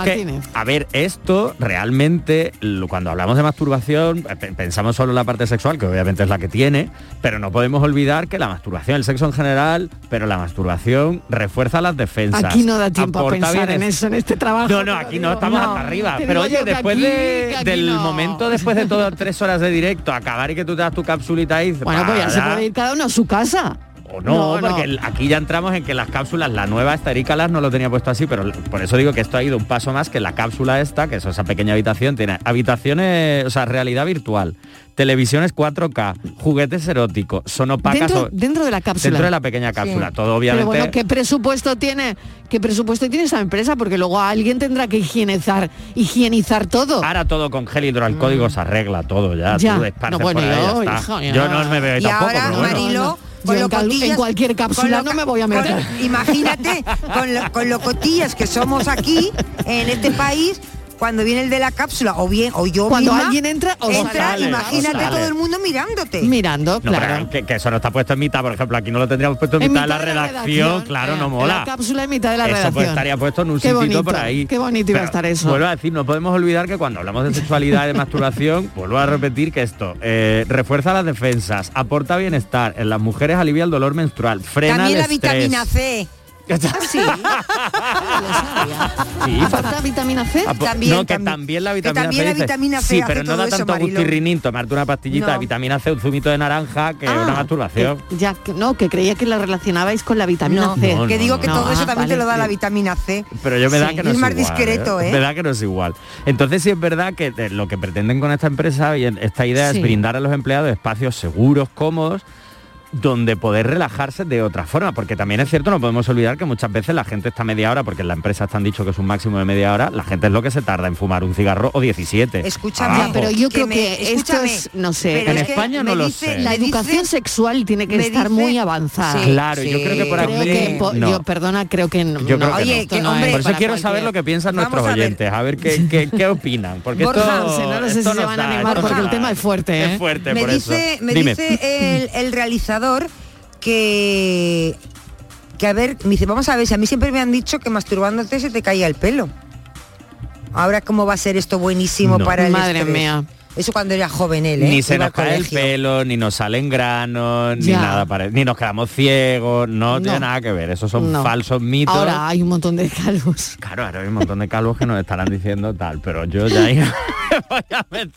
a ver, esto realmente, cuando hablamos de masturbación, eh, pensamos solo en la parte sexual, que obviamente es la que tiene, pero no podemos olvidar que la masturbación, el sexo en general, pero la masturbación refuerza las defensas. Aquí no da tiempo a pensar en eso, en este trabajo. No, no, aquí no estamos hasta arriba. Pero oye, después del momento, después de todas tres horas de directo, acabar y que tú te das tu capsulita y dices, bueno, pues ya se puede ir cada uno a su casa o no, porque aquí ya entramos en que las cápsulas, la nueva Estarícalas no lo tenía puesto así, pero por eso digo que esto ha ido un paso más que la cápsula esta, que es esa pequeña habitación, tiene habitaciones, o sea, realidad virtual, televisiones 4K, juguetes eróticos, son opacas. Dentro, de la cápsula. Dentro de la pequeña cápsula, todo obviamente. Pero bueno, ¿qué presupuesto tiene? ¿Qué presupuesto tiene esa empresa? Porque luego alguien tendrá que higienizar, higienizar todo. Ahora todo con gel hidroalcohólico mm. se arregla todo ya. ya. Tú no, bueno, yo, no me veo y tampoco. Ahora, pero en, cualquier cápsula no me voy a meter. Imagínate, con, lo, con locotillas que somos aquí, en este país, cuando viene el de la cápsula o bien o yo cuando alguien entra, o entra sale, imagínate todo el mundo mirándote. Mirando, no, claro. Que, eso no está puesto en mitad, por ejemplo, aquí no lo tendríamos puesto en, mitad, de la, redacción, claro, eh, no mola. Cápsula en mitad de la eso pues redacción. Eso estaría puesto en un sitio por ahí. Qué bonito iba a estar eso. Vuelvo a decir, no podemos olvidar que cuando hablamos de sexualidad y de masturbación, vuelvo a repetir que esto eh, refuerza las defensas, aporta bienestar, en las mujeres alivia el dolor menstrual, frena También la vitamina C Ah, sí? Ah, ¿Falta ah, pues, vitamina C? También, la vitamina que también C. La vitamina sí, pero no da tanto gustirrinín tomarte una pastillita de vitamina C, un zumito de naranja, que una maturación. Eh, ya, no, que creía que la relacionabais con la vitamina C. Que digo que todo eso también te lo da la vitamina C. Pero yo me da que no es, más discreto, ¿eh? ¿eh? Me da que no es igual. Entonces sí es verdad que eh, lo que pretenden con esta empresa y esta idea es brindar a los empleados espacios seguros, cómodos, donde poder relajarse de otra forma, porque también es cierto, no podemos olvidar que muchas veces la gente está media hora, porque en la empresa te han dicho que es un máximo de media hora, la gente es lo que se tarda en fumar un cigarro o 17. Escúchame, ah. pero yo creo que esto es, no sé, en España no lo sé. La educación sexual tiene que estar muy avanzada. Claro, yo creo que por aquí... No. Yo, perdona, creo que no. Yo creo que no. hombre, por eso quiero saber lo que piensan nuestros oyentes, a ver qué, qué, qué opinan, porque Borja, esto, no sé si se van a animar, porque el tema es fuerte. Es ¿eh? fuerte, por eso. Me dice el realizador que, que a ver, me dice, vamos a ver, si a mí siempre me han dicho que masturbándote se te caía el pelo. Ahora cómo va a ser esto buenísimo para el Madre mía. Eso cuando era joven él. ¿eh? Ni se nos cae el pelo, ni nos salen granos, ni nada para ni nos quedamos ciegos, no, tiene nada que ver, esos son falsos mitos. Ahora hay un montón de calvos. Claro, ahora hay un montón de calvos que nos estarán diciendo tal, pero yo ya... voy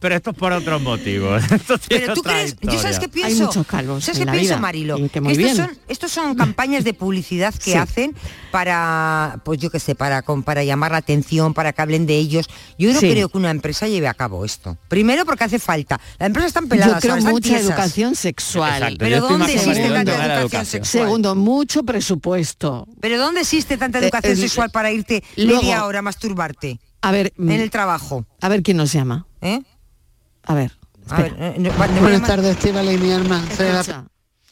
pero esto es por otros motivos. Pero tú crees, yo sabes que pienso, Hay muchos calvos ¿sabes qué pienso. Marilo? Que estos. Son, estos son campañas de publicidad que hacen para, pues yo qué sé, para, para llamar la atención, para que hablen de ellos. Yo no creo que una empresa lleve a cabo esto. Primero porque hace falta. la empresa están peladas. Yo creo mucha educación sexual. Pero ¿dónde existe tanta educación, sexual? Segundo, mucho presupuesto. Pero ¿dónde existe tanta eh, educación eh, sexual para irte media hora a masturbarte? A ver. En mm, el trabajo. A ver quién nos llama. ¿Eh? A ver. A ver eh, Buenas tardes, Estivale y mi alma.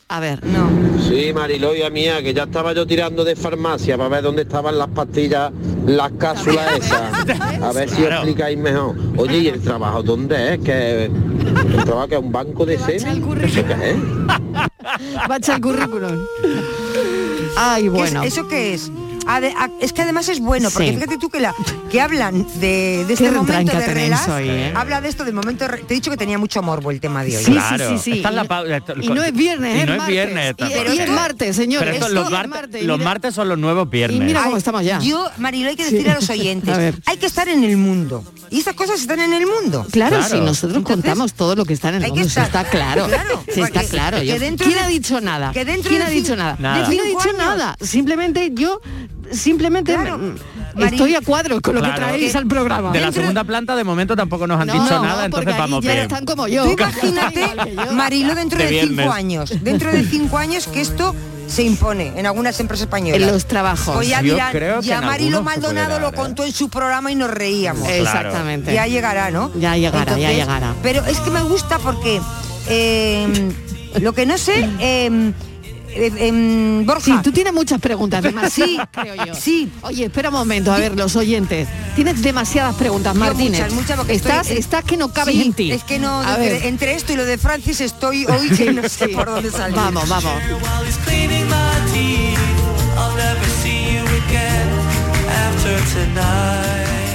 A ver, no. Sí, Mariloya mía, que ya estaba yo tirando de farmacia para ver dónde estaban las pastillas, las cápsulas esas. A ver si claro. explicáis mejor. Oye, ¿y el trabajo dónde es? Que el trabajo es un banco de semen. Va a echar el currículum. Ay, bueno. ¿Eso qué es? es que además es bueno, porque fíjate tú que, la, que hablan de, de este momento de relax, hoy, ¿eh? habla de esto de momento, de, te he dicho que tenía mucho morbo el tema de hoy. Sí, claro, sí, sí, sí. Y, la, y, no es viernes, y es no martes. es viernes. Y, pero es martes, señores. Pero esto, esto, los, martes, martes los martes son los nuevos viernes. Y mira cómo estamos ya. Yo, Marilo, hay que decir sí. a los oyentes, a hay que estar en el mundo. Y esas cosas están en el mundo. Claro, claro. si nosotros Entonces, contamos todo lo que está en el mundo, está claro. claro está claro. ¿Quién ha dicho nada? ¿Quién ha dicho nada? ¿Quién ha dicho nada? Simplemente yo simplemente estoy a cuadros con lo que traéis al programa. De la segunda planta de momento tampoco nos han dicho nada, entonces vamos ya bien. están como yo. Tú imagínate, Marilo, dentro de, cinco años, dentro de cinco años que esto se impone en algunas empresas españolas. En los trabajos. O ya dirán, ya Marilo Maldonado lo ¿eh? contó en su programa y nos reíamos. Exactamente. Ya llegará, ¿no? Ya llegará, ya llegará. Pero es que me gusta porque eh, lo que no sé, eh, eh, eh, Borja. Sí, tú tienes muchas preguntas, además. Sí, creo yo. Sí. Oye, espera un momento, a ver, los oyentes. Tienes demasiadas preguntas, Martínez. Muchas, muchas, porque estás, estoy, estás que no cabe sí, en ti. Es que no, a entre, ver. entre, esto y lo de Francis estoy hoy que no sé por dónde salir. Vamos, vamos.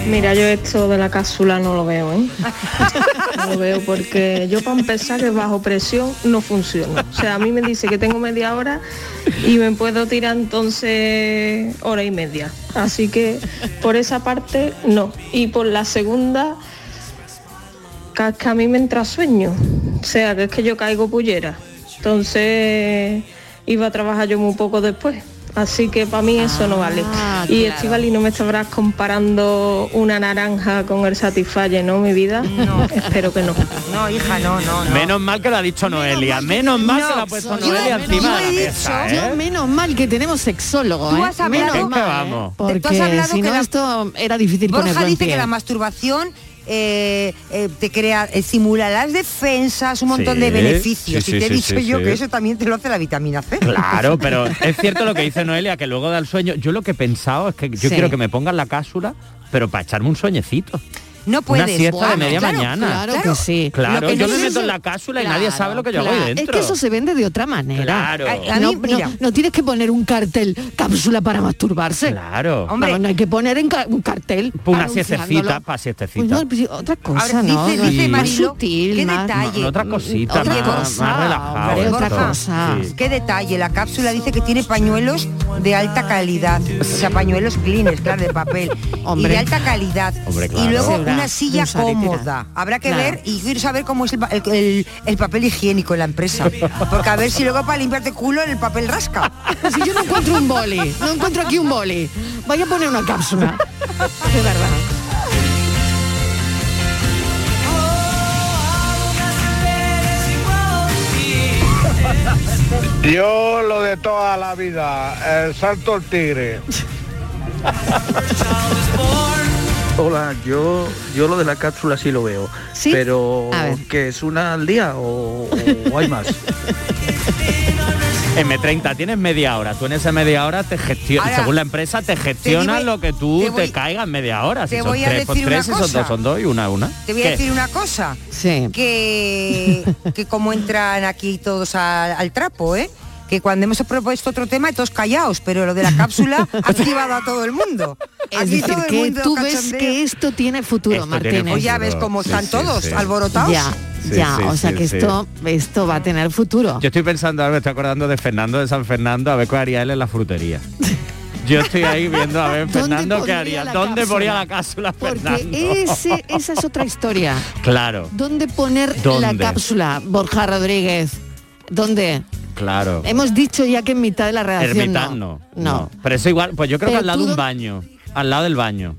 Mira, yo esto de la cápsula no lo veo, ¿eh? No lo veo porque yo para empezar que bajo presión no funciona. O sea, a mí me dice que tengo media hora y me puedo tirar entonces hora y media. Así que por esa parte no. Y por la segunda, que, que a mí me entra sueño. O sea, que es que yo caigo pullera. Entonces iba a trabajar yo muy poco después. Así que para mí eso no vale. y claro. Estivali, no me estarás comparando una naranja con el Satisfyer, ¿no, mi vida? Espero que no. No, hija, no, no, no. Menos mal que lo ha dicho Noelia, menos mal No, que lo ha puesto yo- Noelia encima de la mesa, dicho, ¿eh? yo menos mal que tenemos sexólogo, Tú ¿eh? has hablado- menos que ¿eh? vamos. Porque Tú has hablado si que no la- esto era difícil ponerlo Borja en dice pie. que la masturbación eh, eh, te crea, eh, simula las defensas, un montón Sí, de beneficios. sí, y sí, te he dicho yo que eso también te lo hace la vitamina C. Claro, pero es cierto lo que dice Noelia, que luego da el sueño. Yo lo que he pensado es que yo quiero que me pongan la cápsula, pero para echarme un sueñecito. No puedes. Una siesta de Bueno, media claro, mañana. Claro que sí. Claro, que yo no me meto en la cápsula y nadie sabe lo que yo hago dentro. Es que eso se vende de otra manera. Claro. A- a no, mí, mira. no- no tienes que poner un cartel, cápsula para masturbarse. Claro. Hombre. Vamos, no hay que poner en ca- un cartel. Una anunciándolo. siestecita, para Pues siestecita. no, pues otra cosa, Ahora, ¿no? dice- dice más Marilo, sutil, qué más- detalle. No, otra cosita, Otra más, cosa, más relajado. hombre, otra esto. cosa. Sí. Qué detalle, la cápsula dice que tiene pañuelos de alta calidad, o sea, pañuelos cleaners, claro, de papel, Hombre. y de alta calidad. Hombre, Y claro. luego Sí, una silla cómoda. Habrá que Claro. ver y quiero saber cómo es el, el- el- el papel higiénico en la empresa. Porque a ver si luego para limpiarte culo el papel rasca. Si yo no encuentro un boli, no encuentro aquí un boli, vaya a poner una cápsula. De verdad. Yo lo de toda la vida, el salto al tigre. Hola, yo yo lo de la cápsula sí lo veo. ¿Sí? Pero que es una al día o, o hay más. M30 tienes media hora, tú en esa media hora te gestionas, según la empresa te gestionan digo- lo que tú te te, voy- caigas en media hora. te si son voy a tres, decir tres, una si son dos, cosa. son dos y una, una. Te voy a ¿Qué? decir una cosa. Sí. que, que como entran aquí todos al, al trapo, ¿eh? Que cuando hemos propuesto otro tema, todos callados, pero lo de la cápsula ha activado a todo el mundo. Es Aquí decir, todo el que mundo tú ves que esto tiene futuro, Esto tiene Martínez. Pues ya ves cómo Sí, están sí, todos sí. alborotados. Ya, Sí, ya, sí, o sea sí, que sí. esto, esto va a tener futuro. Yo estoy pensando, ahora me estoy acordando de Fernando de San Fernando, a ver qué haría él en la frutería. Yo estoy ahí viendo a ver ¿Dónde Fernando qué pondría haría. la ¿Dónde cápsula? ponía la cápsula Porque ese, esa es otra historia. Claro, ¿Dónde poner la cápsula, Borja Rodríguez? ¿Dónde? Claro. Hemos dicho ya que en mitad de la redacción Ermitán no. no, No. Pero eso igual, pues yo creo Pero que al lado de un baño. Al lado del baño.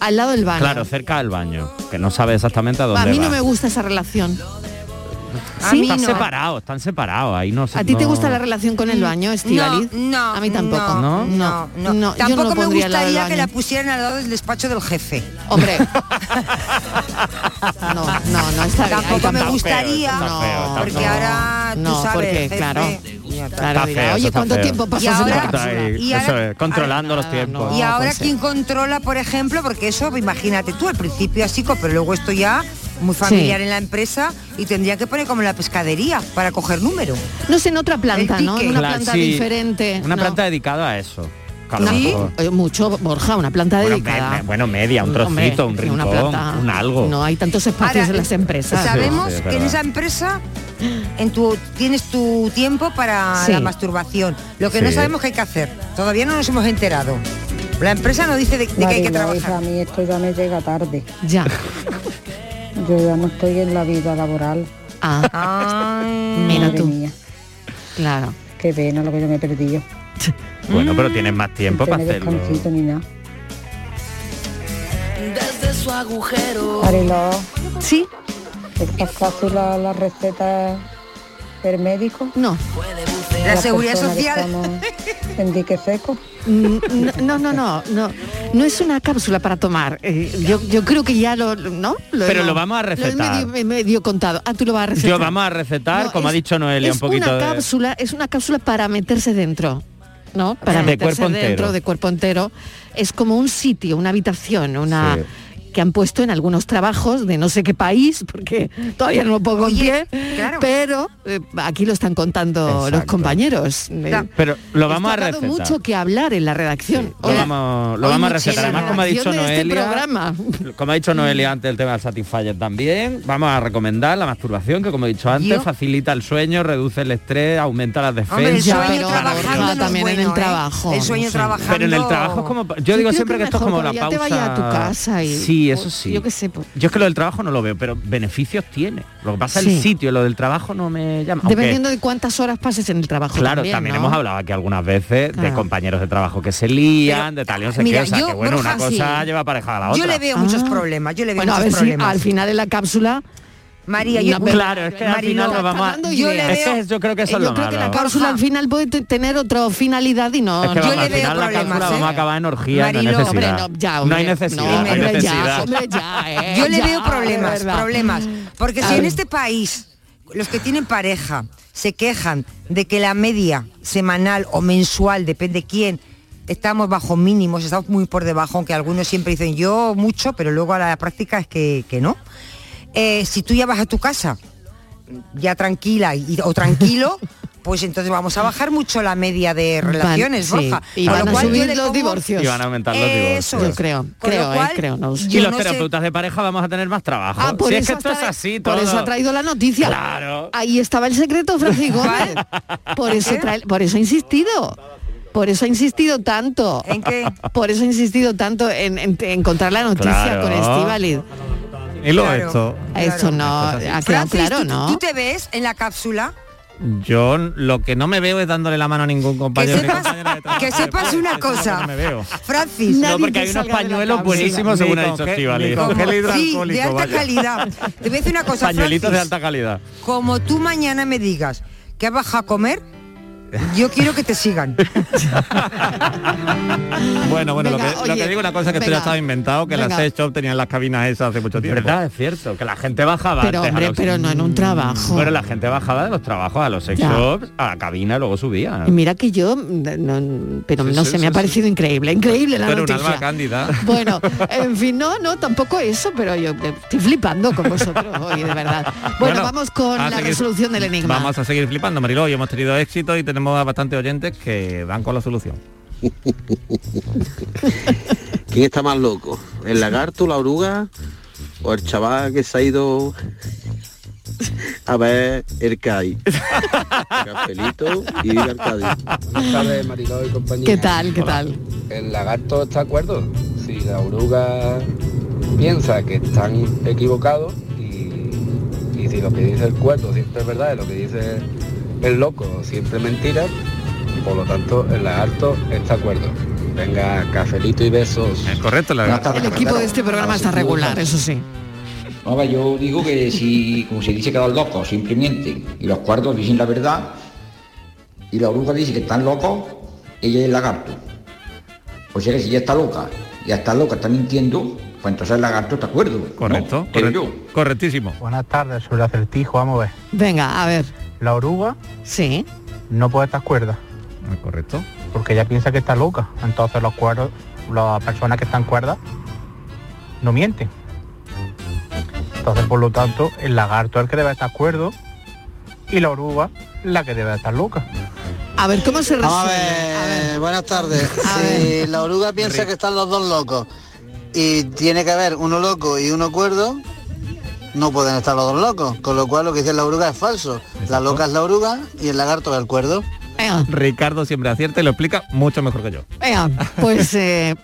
Al lado del baño. Claro, cerca del baño. Que no sabe exactamente a dónde a mí va. no me gusta esa relación. Están no. separados, están separados. Ahí no se- ¿A ti te gusta la relación con el baño, Estivaliz? No, no, A mí tampoco. No, No, no, no. Tampoco me gustaría que la pusieran al lado del despacho del jefe. Hombre. no, no, no está bien. Tampoco me gustaría, feo, porque ahora tú No, sabes, porque, jefe, claro. Claro, dirá, Oye, está ¿cuánto feo. tiempo Y pasas en la Y eso ahora- es, controlando los tiempos. Y ahora pues sí. quién controla, por ejemplo, porque eso, imagínate tú, al principio así, pero luego esto ya muy familiar Sí. en la empresa y tendría que poner como en la pescadería para coger número. No sé, en otra planta, ¿no? En una Claro, planta sí, diferente. Una no. planta dedicada a eso. que mejor- eh, mucho, Borja, una planta Bueno, dedicada. me- me- bueno, media, un Hombre, trocito, un rincón, una planta. un algo. No hay tantos espacios Ahora, en las empresas. Sabemos Sí, sí, que en esa empresa en tu, tienes tu tiempo para Sí. la masturbación. Lo que no Sí. sabemos qué hay que hacer. Todavía no nos hemos enterado. La empresa no dice de, de qué hay que hija, trabajar. a mí esto ya me llega tarde. Ya. Yo ya no estoy en la vida laboral. Ah, mira tú. mía, Claro. qué pena lo que yo me he perdido. Bueno, pero tienes más tiempo para hacerlo. descansito ni nada. Desde su agujero. Marilo, ¿Sí? ¿estas cápsulas las recetas del médico? No. La seguridad social. estamos En dique seco. Mm, No, no, no, no. No es una cápsula para tomar. Eh, yo, yo creo que ya lo, ¿no? Pero hemos- lo vamos a Lo recetar. medio, medio contado. Ah, tú lo vas a recetar. Yo vamos a recetar, No, como ha es- dicho Noelia, es un poquito una de... cápsula, es una cápsula para meterse dentro. ¿no? Para De meterse cuerpo dentro entero. de cuerpo entero. Es como un sitio, una habitación, una Sí. Que han puesto en algunos trabajos de no sé qué país, porque todavía no lo pongo en pie, pero eh, aquí lo están contando los compañeros. Eh, Pero lo vamos a esto ha dado recetar. mucho que hablar en la redacción. Lo vamos, lo vamos a recetar. Además, como ha dicho este Noelia, programa. como ha dicho Noelia antes el tema del Satisfyer también, vamos a recomendar la masturbación, que como he dicho antes, Yo- facilita el sueño, reduce el estrés, aumenta las defensas. Hombre, el sueño pero, trabajando también en el ¿eh? trabajo, El sueño no sé. trabajando... Pero en el trabajo es como... Yo, Yo digo siempre que que esto es como la te pausa... vayas a tu casa y- Sí, eso sí. yo qué sé, pues. Yo es que lo del trabajo no lo veo, pero beneficios tiene. Lo que pasa es Sí. el sitio, lo del trabajo no me llama. Aunque- Dependiendo de cuántas horas pases en el trabajo. Claro, también, también, ¿no? hemos hablado aquí algunas veces de compañeros de trabajo que se lían, de tal y no sé mira, qué. O sea, yo, que bueno, Borja, una cosa sí. lleva aparejada a la otra. Yo le veo muchos problemas, yo le veo Bueno, a muchos si problemas. al final de la cápsula María, yo, No, Claro, es que al Mariló, final nos vamos a... yo le ideas. Es veo- que yo creo que eso es yo lo creo que la cápsula al final puede te- tener otra finalidad y no. Es que no- vamos, le al veo la problemas, cápsula ¿eh? vamos a acabar en orgía, no hay. Hombre, no, ya, no hay necesidad, no, no hay hombre, ya, necesidad. hombre, ya, eh, Yo le ya, veo problemas, problemas. Porque si en este país los que tienen pareja se quejan de que la media semanal o mensual, depende quién, estamos bajo mínimos, estamos muy por debajo, aunque algunos siempre dicen yo mucho, pero luego a la práctica es que, que no. Eh, si tú ya vas a tu casa ya tranquila y, o tranquilo, pues entonces vamos a bajar mucho la media de relaciones, Van- sí, y van lo a subir los pongo- divorcios. Y van a aumentar los Eso divorcios. Yo es. creo, Con creo, eh, creo. No, Y los no sé- terapeutas de pareja vamos a tener más trabajo. Ah, por si es eso que esto es así Por todo. eso ha traído la noticia. Claro. Ahí estaba el secreto, Francisco. Por eso, trae- por eso ha insistido. Por eso ha insistido tanto. ¿En qué? Por eso ha insistido tanto en, en- en encontrar la noticia Claro. con Estíbaliz. Y lo Claro. esto. Eso no ha quedado Francis, claro, ¿tú, ¿no? tú te ves en la cápsula? Yo lo que no me veo es dándole la mano a ningún Que compañero. ni sepas, compañera de trabajo que sepas una que cosa. No me veo. Francis, No, porque que hay unos pañuelos buenísimos, según ha dicho sí, de alta vaya. calidad. Te voy a decir una cosa, Pañuelitos de alta calidad. Como tú mañana me digas que bajado a comer, yo quiero que te sigan. Bueno, bueno, Venga, lo, que, lo oye, que digo una cosa que esto venga. ya estaba inventado, que Venga. las sex shop tenían las cabinas esas hace mucho tiempo. verdad, es cierto, que la gente bajaba Pero hombre, los- pero no en un trabajo. Bueno, la gente bajaba de los trabajos a los sex Ya. shops, a la cabina y luego subía. Y mira que yo, no- pero Sí, no sí, sé, me sí, ha sí. parecido increíble, increíble la un noticia. alma cándida. Bueno, en fin, no, no, tampoco eso, pero yo estoy flipando con vosotros hoy, de verdad. Bueno, Bueno, vamos con la seguir- resolución del enigma. Vamos a seguir flipando, Mariló. Hoy hemos tenido éxito y tenemos a bastantes oyentes que van con la solución. ¿Quién está más loco? ¿El lagarto, la oruga o el chaval que se ha ido a ver el CAI? Cafelito y viva el Cádiz. Buenas tardes, Mariló y compañía. ¿Qué tal, qué tal? El lagarto está de acuerdo. Si la oruga piensa que están equivocados y, y si lo que dice el cuerdo siempre es verdad y lo que dice el loco siempre es mentira, por lo tanto el lagarto está de acuerdo. Venga, cafelito y besos. Es correcto, la El equipo de este programa está regular, eso sí. No, va, yo digo que si, como se dice que los locos siempre mienten y los cuartos dicen la verdad y la oruga dice que están locos, ella es el lagarto. O sea que si ella está loca y está loca está mintiendo, pues entonces el lagarto está de acuerdo. Correcto, correcto, correctísimo. Buenas tardes, sobre el acertijo, vamos a ver. Venga, a ver. La oruga Sí. no puede estar cuerda, Es correcto. porque ella piensa que está loca. Entonces los cuerdos, las personas que están cuerdas, no mienten. Entonces, por lo tanto, el lagarto es el que debe estar cuerdo y la oruga la que debe estar loca. A ver, ¿cómo se Vamos a resuelve? ver, buenas tardes. Si la oruga piensa que están los dos locos y tiene que haber uno loco y uno cuerdo, no pueden estar los dos locos. Con lo cual lo que dice la oruga es falso. La loca es la oruga y el lagarto es el cuerdo. Venga, Ricardo siempre acierta y lo explica mucho mejor que yo. venga, pues eh,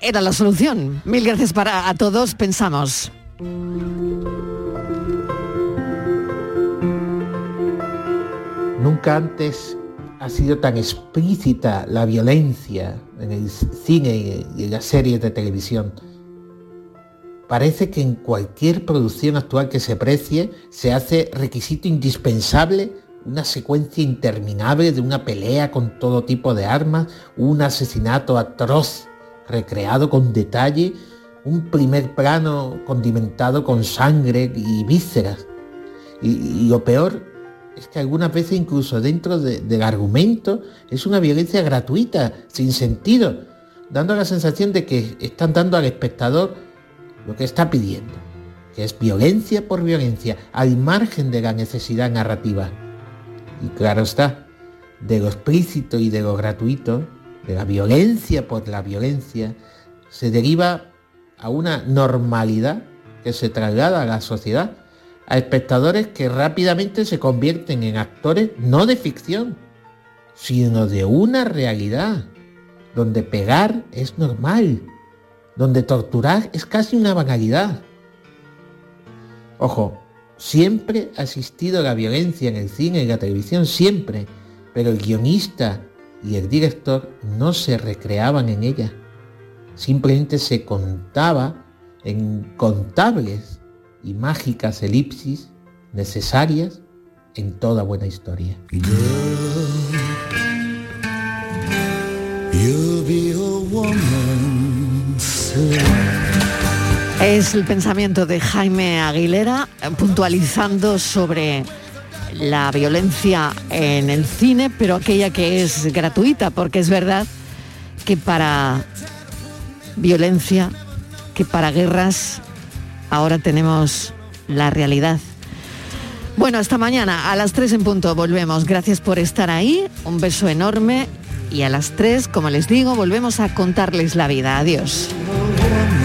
era la solución. Mil gracias para a todos, pensamos. Nunca antes ha sido tan explícita la violencia en el cine y en las series de televisión. Parece que en cualquier producción actual que se precie se hace requisito indispensable una secuencia interminable de una pelea con todo tipo de armas, un asesinato atroz recreado con detalle, un primer plano condimentado con sangre y vísceras. Y, lo peor es que algunas veces incluso dentro de- del argumento es una violencia gratuita, sin sentido, dando la sensación de que están dando al espectador lo que está pidiendo, que es violencia por violencia, al margen de la necesidad narrativa. Y claro está, de lo explícito y de lo gratuito, de la violencia por la violencia, se deriva a una normalidad que se traslada a la sociedad, a espectadores que rápidamente se convierten en actores no de ficción, sino de una realidad, donde pegar es normal, donde torturar es casi una banalidad. Ojo, siempre ha existido la violencia en el cine y la televisión, siempre, pero el guionista y el director no se recreaban en ella. Simplemente se contaba en contables y mágicas elipsis necesarias en toda buena historia. Es el pensamiento de Jaime Aguilera eh, puntualizando sobre la violencia en el cine, pero aquella que es gratuita, porque es verdad que para violencia, que para guerras, ahora tenemos la realidad. Bueno, hasta mañana a las 3 en punto volvemos. Gracias por estar ahí. Un beso enorme. Y a las 3, como les digo, volvemos a contarles la vida. Adiós. woman.